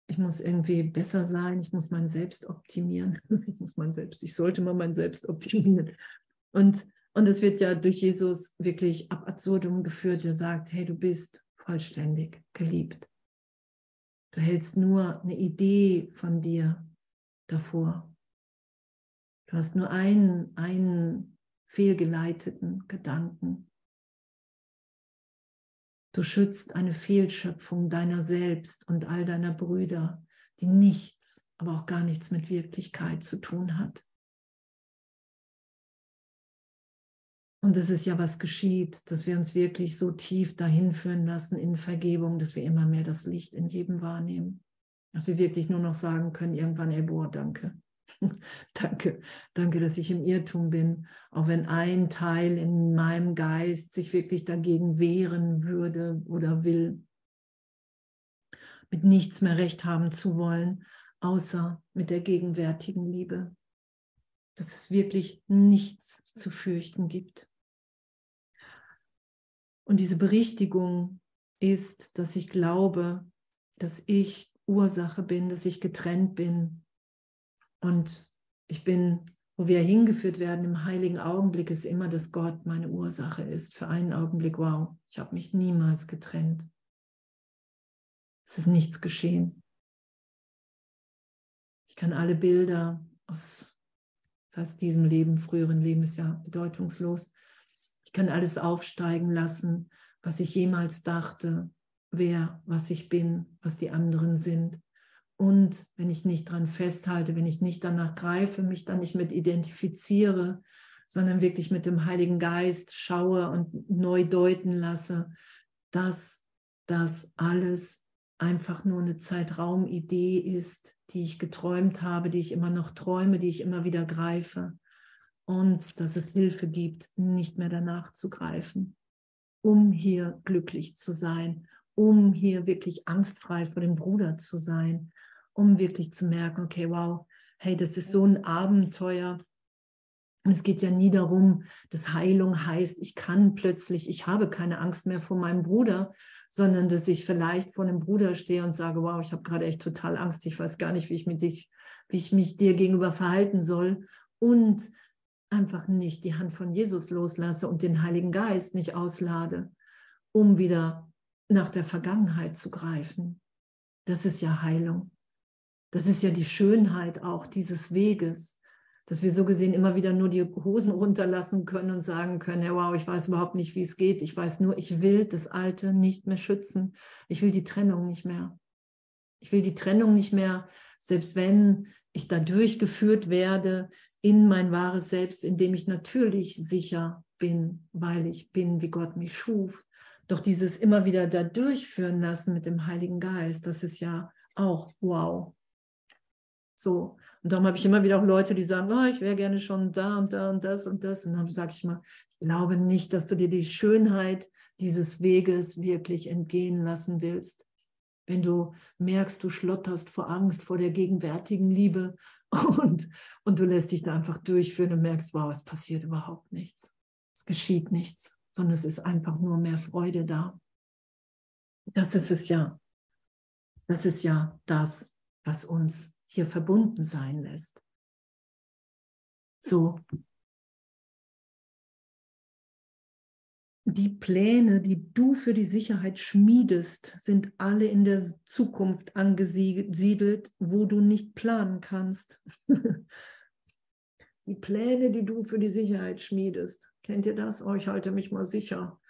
ich muss irgendwie besser sein, ich muss mein Selbst optimieren. Ich muss mein Selbst, ich sollte mal mein Selbst optimieren. Und, und es wird ja durch Jesus wirklich ab absurdum geführt, der sagt, hey, du bist vollständig geliebt. Du hältst nur eine Idee von dir davor. Du hast nur einen, einen fehlgeleiteten Gedanken. Du schützt eine Fehlschöpfung deiner selbst und all deiner Brüder, die nichts, aber auch gar nichts mit Wirklichkeit zu tun hat. Und es ist ja, was geschieht, dass wir uns wirklich so tief dahin führen lassen in Vergebung, dass wir immer mehr das Licht in jedem wahrnehmen. Dass wir wirklich nur noch sagen können, irgendwann, ey, boah, danke. danke, danke, dass ich im Irrtum bin, auch wenn ein Teil in meinem Geist sich wirklich dagegen wehren würde oder will, mit nichts mehr recht haben zu wollen, außer mit der gegenwärtigen Liebe, dass es wirklich nichts zu fürchten gibt. Und diese Berichtigung ist, dass ich glaube, dass ich Ursache bin, dass ich getrennt bin und ich bin, wo wir hingeführt werden im heiligen Augenblick, ist immer, dass Gott meine Ursache ist. Für einen Augenblick, wow, ich habe mich niemals getrennt. Es ist nichts geschehen. Ich kann alle Bilder aus, das heißt, diesem Leben, früheren Leben ist ja bedeutungslos. Ich kann alles aufsteigen lassen, was ich jemals dachte, wer, was ich bin, was die anderen sind. Und wenn ich nicht dran festhalte, wenn ich nicht danach greife, mich dann nicht mit identifiziere, sondern wirklich mit dem Heiligen Geist schaue und neu deuten lasse, dass das alles einfach nur eine Zeitraumidee ist, die ich geträumt habe, die ich immer noch träume, die ich immer wieder greife. Und dass es Hilfe gibt, nicht mehr danach zu greifen, um hier glücklich zu sein, um hier wirklich angstfrei vor dem Bruder zu sein, um wirklich zu merken, okay, wow, hey, das ist so ein Abenteuer. Und es geht ja nie darum, dass Heilung heißt, ich kann plötzlich, ich habe keine Angst mehr vor meinem Bruder, sondern dass ich vielleicht vor einem Bruder stehe und sage, wow, ich habe gerade echt total Angst, ich weiß gar nicht, wie ich, mit dich, wie ich mich dir gegenüber verhalten soll und einfach nicht die Hand von Jesus loslasse und den Heiligen Geist nicht auslade, um wieder nach der Vergangenheit zu greifen. Das ist ja Heilung. Das ist ja die Schönheit auch dieses Weges, dass wir so gesehen immer wieder nur die Hosen runterlassen können und sagen können, hey, wow, ich weiß überhaupt nicht, wie es geht. Ich weiß nur, ich will das Alte nicht mehr schützen. Ich will die Trennung nicht mehr. Ich will die Trennung nicht mehr, selbst wenn ich da durchgeführt werde in mein wahres Selbst, in dem ich natürlich sicher bin, weil ich bin, wie Gott mich schuf. Doch dieses immer wieder da durchführen lassen mit dem Heiligen Geist, das ist ja auch wow. So. Und darum habe ich immer wieder auch Leute, die sagen, oh, ich wäre gerne schon da und da und das und das. Und dann sage ich mal, ich glaube nicht, dass du dir die Schönheit dieses Weges wirklich entgehen lassen willst. Wenn du merkst, du schlotterst vor Angst vor der gegenwärtigen Liebe, Und, und du lässt dich da einfach durchführen und merkst, wow, es passiert überhaupt nichts. Es geschieht nichts, sondern es ist einfach nur mehr Freude da. Das ist es ja. Das ist ja das, was uns hier verbunden sein lässt. So. Die Pläne, die du für die Sicherheit schmiedest, sind alle in der Zukunft angesiedelt, wo du nicht planen kannst. die Pläne, die du für die Sicherheit schmiedest. Kennt ihr das? Oh, ich halte mich mal sicher.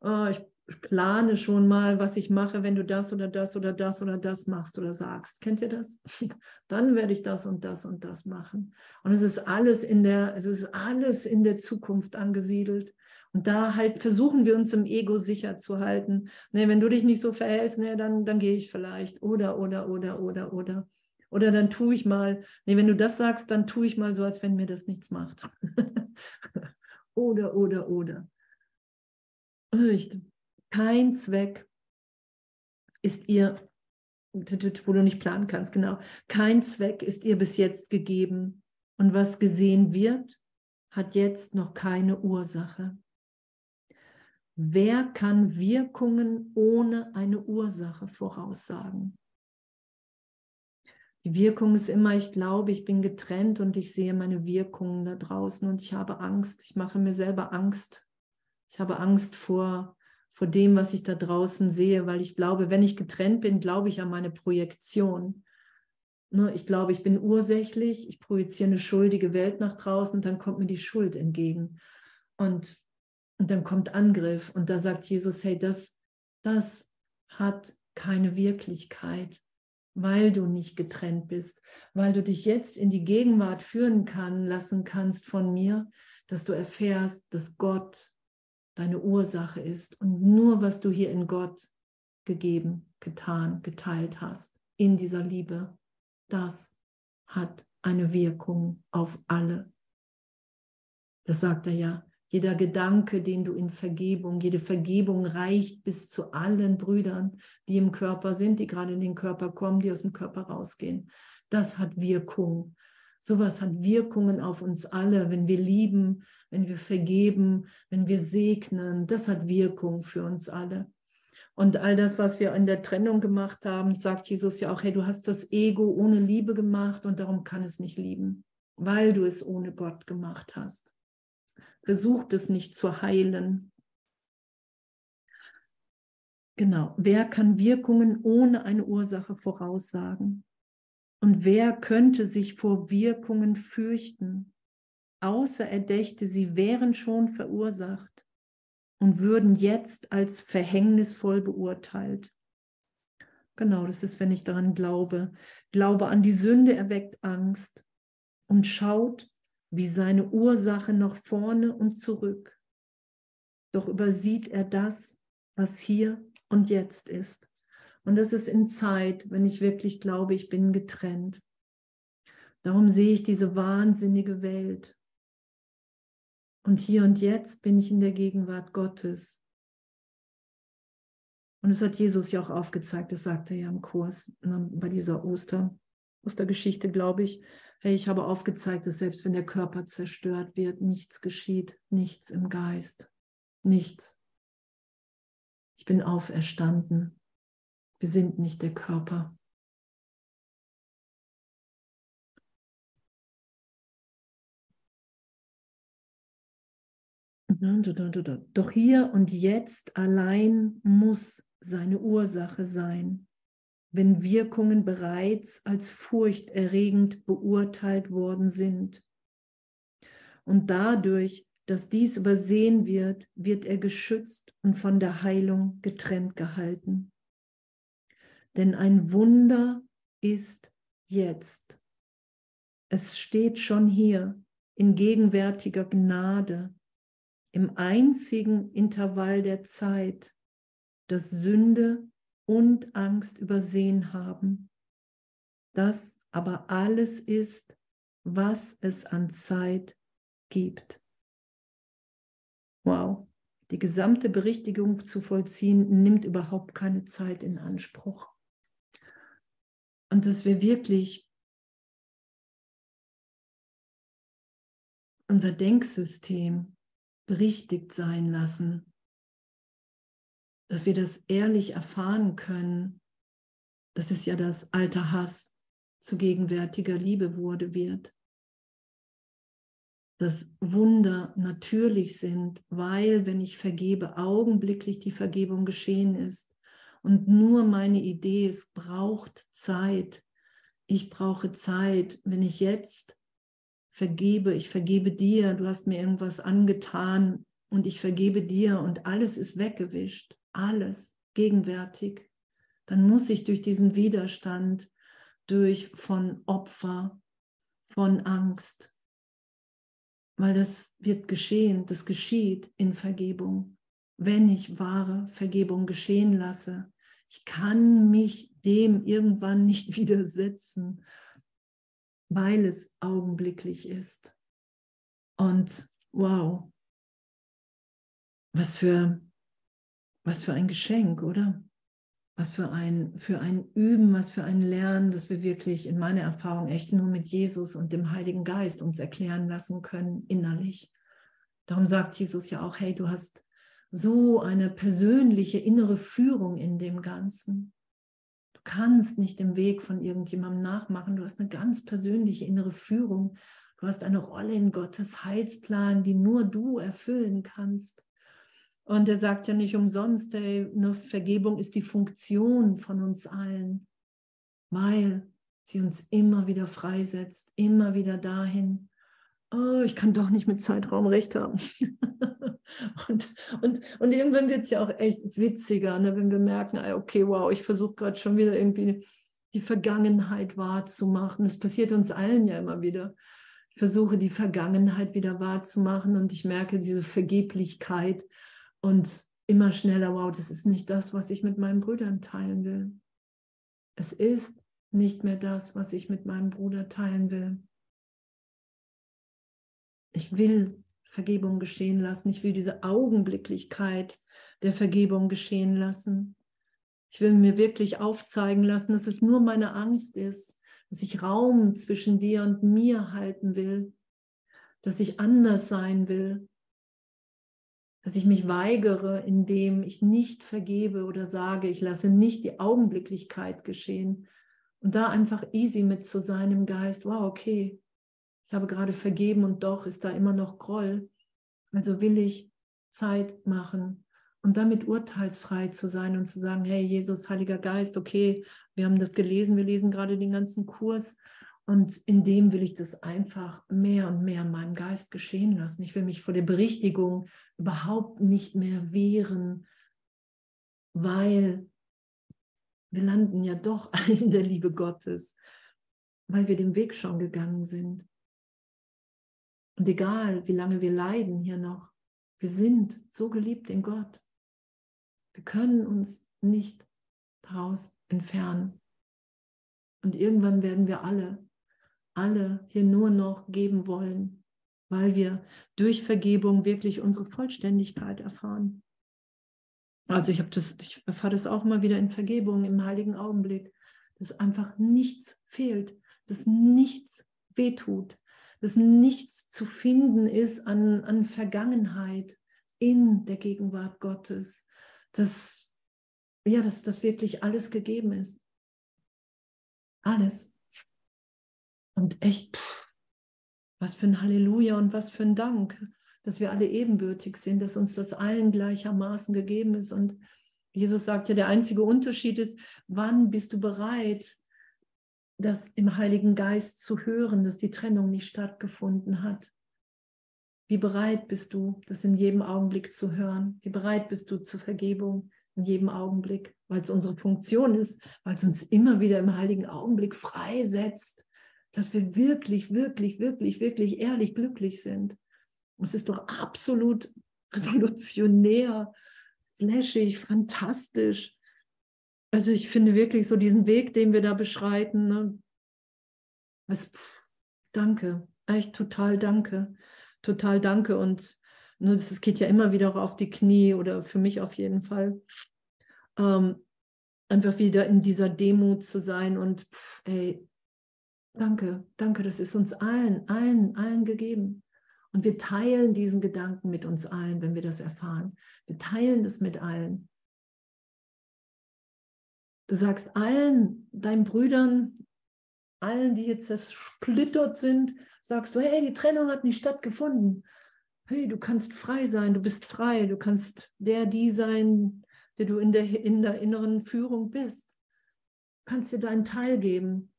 Oh, ich plane schon mal, was ich mache, wenn du das oder das oder das oder das machst oder sagst. Kennt ihr das? Dann werde ich das und das und das machen. Und es ist alles in der, es ist alles in der Zukunft angesiedelt. Und da halt versuchen wir uns im Ego sicher zu halten. Nee, wenn du dich nicht so verhältst, nee, dann, dann gehe ich vielleicht. Oder, oder, oder, oder, oder. Oder dann tue ich mal, nee, wenn du das sagst, dann tue ich mal so, als wenn mir das nichts macht. oder, oder, oder. Echt kein Zweck ist ihr, wo du nicht planen kannst, genau, kein Zweck ist ihr bis jetzt gegeben. Und was gesehen wird, hat jetzt noch keine Ursache. Wer kann Wirkungen ohne eine Ursache voraussagen? Die Wirkung ist immer, ich glaube, ich bin getrennt und ich sehe meine Wirkungen da draußen und ich habe Angst. Ich mache mir selber Angst. Ich habe Angst vor vor dem, was ich da draußen sehe, weil ich glaube, wenn ich getrennt bin, glaube ich an meine Projektion. Ne, ich glaube, ich bin ursächlich, ich projiziere eine schuldige Welt nach draußen und dann kommt mir die Schuld entgegen. Und, und dann kommt Angriff und da sagt Jesus, hey, das, das hat keine Wirklichkeit, weil du nicht getrennt bist, weil du dich jetzt in die Gegenwart führen kann, lassen kannst von mir, dass du erfährst, dass Gott deine Ursache ist und nur was du hier in Gott gegeben, getan, geteilt hast, in dieser Liebe, das hat eine Wirkung auf alle. Das sagt er ja. Jeder Gedanke, den du in Vergebung, jede Vergebung reicht bis zu allen Brüdern, die im Körper sind, die gerade in den Körper kommen, die aus dem Körper rausgehen. Das hat Wirkung. Sowas hat Wirkungen auf uns alle, wenn wir lieben, wenn wir vergeben, wenn wir segnen. Das hat Wirkung für uns alle. Und all das, was wir in der Trennung gemacht haben, sagt Jesus ja auch, hey, du hast das Ego ohne Liebe gemacht und darum kann es nicht lieben, weil du es ohne Gott gemacht hast. Versucht es nicht zu heilen. Genau, wer kann Wirkungen ohne eine Ursache voraussagen? Und wer könnte sich vor Wirkungen fürchten, außer er dächte, sie wären schon verursacht und würden jetzt als verhängnisvoll beurteilt. Genau, das ist, wenn ich daran glaube. Glaube an die Sünde erweckt Angst und schaut wie seine Ursache nach vorne und zurück. Doch übersieht er das, was hier und jetzt ist. Und das ist in Zeit, wenn ich wirklich glaube, ich bin getrennt. Darum sehe ich diese wahnsinnige Welt. Und hier und jetzt bin ich in der Gegenwart Gottes. Und es hat Jesus ja auch aufgezeigt, das sagte er ja im Kurs, ne, bei dieser Oster, Ostergeschichte, glaube ich. Hey, ich habe aufgezeigt, dass selbst wenn der Körper zerstört wird, nichts geschieht, nichts im Geist, nichts. Ich bin auferstanden. Wir sind nicht der Körper. Doch hier und jetzt allein muss seine Ursache sein, wenn Wirkungen bereits als furchterregend beurteilt worden sind. Und dadurch, dass dies übersehen wird, wird er geschützt und von der Heilung getrennt gehalten. Denn ein Wunder ist jetzt. Es steht schon hier in gegenwärtiger Gnade, im einzigen Intervall der Zeit, das Sünde und Angst übersehen haben. Das aber alles ist, was es an Zeit gibt. Wow, die gesamte Berichtigung zu vollziehen nimmt überhaupt keine Zeit in Anspruch. Und dass wir wirklich unser Denksystem berichtigt sein lassen, dass wir das ehrlich erfahren können. Das ist ja das alte Hass zu gegenwärtiger Liebe wurde wird. Dass Wunder natürlich sind, weil, wenn ich vergebe, augenblicklich die Vergebung geschehen ist. Und nur meine Idee, es braucht Zeit. Ich brauche Zeit. Wenn ich jetzt vergebe, ich vergebe dir, du hast mir irgendwas angetan und ich vergebe dir und alles ist weggewischt, alles gegenwärtig, dann muss ich durch diesen Widerstand, durch von Opfer, von Angst, weil das wird geschehen, das geschieht in Vergebung, wenn ich wahre Vergebung geschehen lasse. Ich kann mich dem irgendwann nicht widersetzen weil es augenblicklich ist. Und wow, was für, was für ein Geschenk, oder? Was für ein, für ein Üben, was für ein Lernen, dass wir wirklich in meiner Erfahrung echt nur mit Jesus und dem Heiligen Geist uns erklären lassen können, innerlich. Darum sagt Jesus ja auch, hey, du hast so eine persönliche innere Führung in dem Ganzen kannst nicht den Weg von irgendjemandem nachmachen. Du hast eine ganz persönliche innere Führung. Du hast eine Rolle in Gottes Heilsplan, die nur du erfüllen kannst. Und er sagt ja nicht umsonst, ey, eine Vergebung ist die Funktion von uns allen, weil sie uns immer wieder freisetzt, immer wieder dahin, oh, ich kann doch nicht mit Zeitraum recht haben. und, und, und irgendwann wird es ja auch echt witziger, ne, wenn wir merken, okay, wow, ich versuche gerade schon wieder irgendwie die Vergangenheit wahrzumachen. Das passiert uns allen ja immer wieder. Ich versuche die Vergangenheit wieder wahrzumachen und ich merke diese Vergeblichkeit und immer schneller, wow, das ist nicht das, was ich mit meinen Brüdern teilen will. Es ist nicht mehr das, was ich mit meinem Bruder teilen will. Ich will Vergebung geschehen lassen. Ich will diese Augenblicklichkeit der Vergebung geschehen lassen. Ich will mir wirklich aufzeigen lassen, dass es nur meine Angst ist, dass ich Raum zwischen dir und mir halten will, dass ich anders sein will, dass ich mich weigere, indem ich nicht vergebe oder sage, ich lasse nicht die Augenblicklichkeit geschehen und da einfach easy mit zu sein im Geist. Wow, okay, ich habe gerade vergeben und doch ist da immer noch Groll. Also will ich Zeit machen und damit urteilsfrei zu sein und zu sagen, hey Jesus, Heiliger Geist, okay, wir haben das gelesen, wir lesen gerade den ganzen Kurs und in dem will ich das einfach mehr und mehr in meinem Geist geschehen lassen. Ich will mich vor der Berichtigung überhaupt nicht mehr wehren, weil wir landen ja doch in der Liebe Gottes, weil wir den Weg schon gegangen sind. Und egal, wie lange wir leiden hier noch, wir sind so geliebt in Gott. Wir können uns nicht daraus entfernen. Und irgendwann werden wir alle, alle hier nur noch geben wollen, weil wir durch Vergebung wirklich unsere Vollständigkeit erfahren. Also ich ich erfahre das auch mal wieder in Vergebung im heiligen Augenblick, dass einfach nichts fehlt, dass nichts wehtut, dass nichts zu finden ist an, an Vergangenheit in der Gegenwart Gottes, dass, ja, dass, dass wirklich alles gegeben ist. Alles. Und echt, pff, was für ein Halleluja und was für ein Dank, dass wir alle ebenbürtig sind, dass uns das allen gleichermaßen gegeben ist. Und Jesus sagt ja, der einzige Unterschied ist, wann bist du bereit, das im Heiligen Geist zu hören, dass die Trennung nicht stattgefunden hat. Wie bereit bist du, das in jedem Augenblick zu hören? Wie bereit bist du zur Vergebung in jedem Augenblick? Weil es unsere Funktion ist, weil es uns immer wieder im heiligen Augenblick freisetzt, dass wir wirklich, wirklich, wirklich, wirklich ehrlich glücklich sind. es ist doch absolut revolutionär, flashig, fantastisch, also ich finde wirklich so diesen Weg, den wir da beschreiten, ne, was, pff, danke, echt total danke, total danke und es geht ja immer wieder auch auf die Knie oder für mich auf jeden Fall. Ähm, einfach wieder in dieser Demut zu sein und pff, ey, danke, danke, das ist uns allen, allen, allen gegeben. Und wir teilen diesen Gedanken mit uns allen, wenn wir das erfahren. Wir teilen es mit allen. Du sagst allen, deinen Brüdern, allen, die jetzt zersplittert sind, sagst du, hey, die Trennung hat nicht stattgefunden. Hey, du kannst frei sein, du bist frei, du kannst der, die sein, der du in der, in der inneren Führung bist. Du kannst dir deinen Teil geben.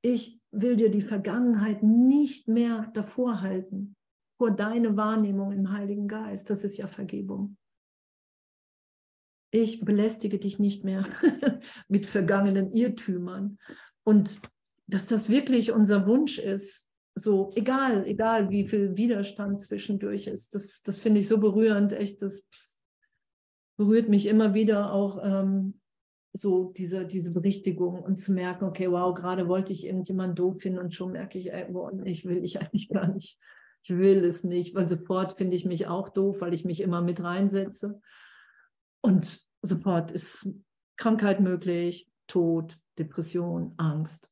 Ich will dir die Vergangenheit nicht mehr davor halten, vor deine Wahrnehmung im Heiligen Geist. Das ist ja Vergebung. Ich belästige dich nicht mehr mit vergangenen Irrtümern. Und dass das wirklich unser Wunsch ist, so egal, egal wie viel Widerstand zwischendurch ist, das, das finde ich so berührend, echt, das berührt mich immer wieder auch ähm, so diese, diese Berichtigung und zu merken, okay, wow, gerade wollte ich irgendjemanden doof finden und schon merke ich, ey, boah, ich will ich eigentlich gar nicht. Ich will es nicht, weil sofort finde ich mich auch doof, weil ich mich immer mit reinsetze. Und sofort ist Krankheit möglich, Tod, Depression, Angst.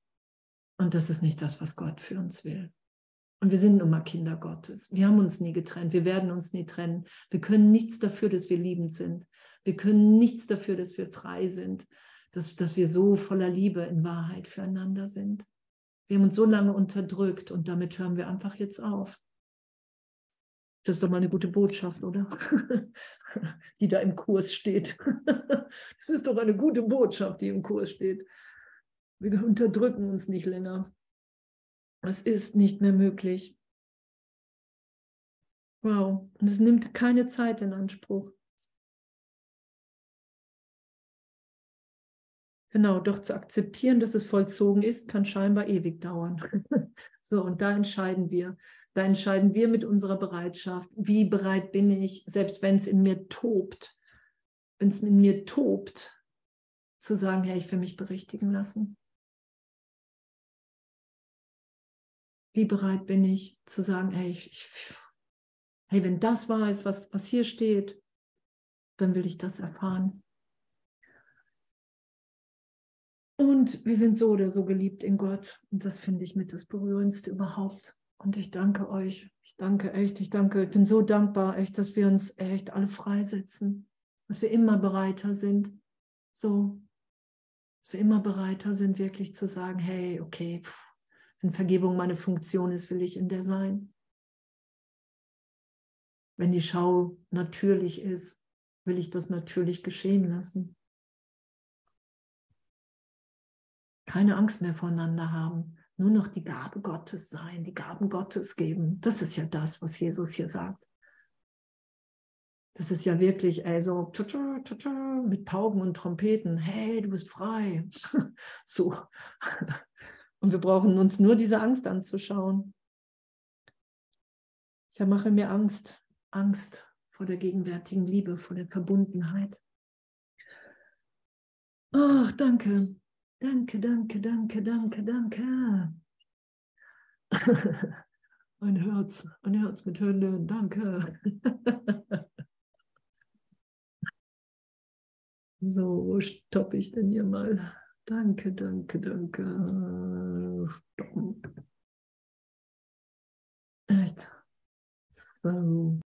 Und das ist nicht das, was Gott für uns will. Und wir sind nun mal Kinder Gottes. Wir haben uns nie getrennt. Wir werden uns nie trennen. Wir können nichts dafür, dass wir liebend sind. Wir können nichts dafür, dass wir frei sind, dass, dass wir so voller Liebe in Wahrheit füreinander sind. Wir haben uns so lange unterdrückt und damit hören wir einfach jetzt auf. Das ist doch mal eine gute Botschaft, oder? die da im Kurs steht. das ist doch eine gute Botschaft, die im Kurs steht. Wir unterdrücken uns nicht länger. Es ist nicht mehr möglich. Wow, und es nimmt keine Zeit in Anspruch. Genau, doch zu akzeptieren, dass es vollzogen ist, kann scheinbar ewig dauern. so, und da entscheiden wir. Da entscheiden wir mit unserer Bereitschaft, wie bereit bin ich, selbst wenn es in mir tobt, wenn es in mir tobt, zu sagen, hey, ich will mich berichtigen lassen. Wie bereit bin ich zu sagen, hey, ich, ich, hey wenn das wahr ist, was, was hier steht, dann will ich das erfahren. Und wir sind so oder so geliebt in Gott. Und das finde ich mit das Berührendste überhaupt. Und ich danke euch. Ich danke echt. Ich danke. Ich bin so dankbar, echt, dass wir uns echt alle freisetzen. Dass wir immer bereiter sind. So. Dass wir immer bereiter sind, wirklich zu sagen: Hey, okay, pff, wenn Vergebung meine Funktion ist, will ich in der sein. Wenn die Schau natürlich ist, will ich das natürlich geschehen lassen. Keine Angst mehr voneinander haben, nur noch die Gabe Gottes sein, die Gaben Gottes geben. Das ist ja das, was Jesus hier sagt. Das ist ja wirklich ey, so mit Pauken und Trompeten. Hey, du bist frei. so. Und wir brauchen uns nur diese Angst anzuschauen. Ich mache mir Angst, Angst vor der gegenwärtigen Liebe, vor der Verbundenheit. Ach, danke, danke, danke, danke, danke, danke. Ein Herz, ein Herz mit Hände, danke. so, wo stoppe ich denn hier mal? Danke, danke, danke. Stoppen. Echt. So.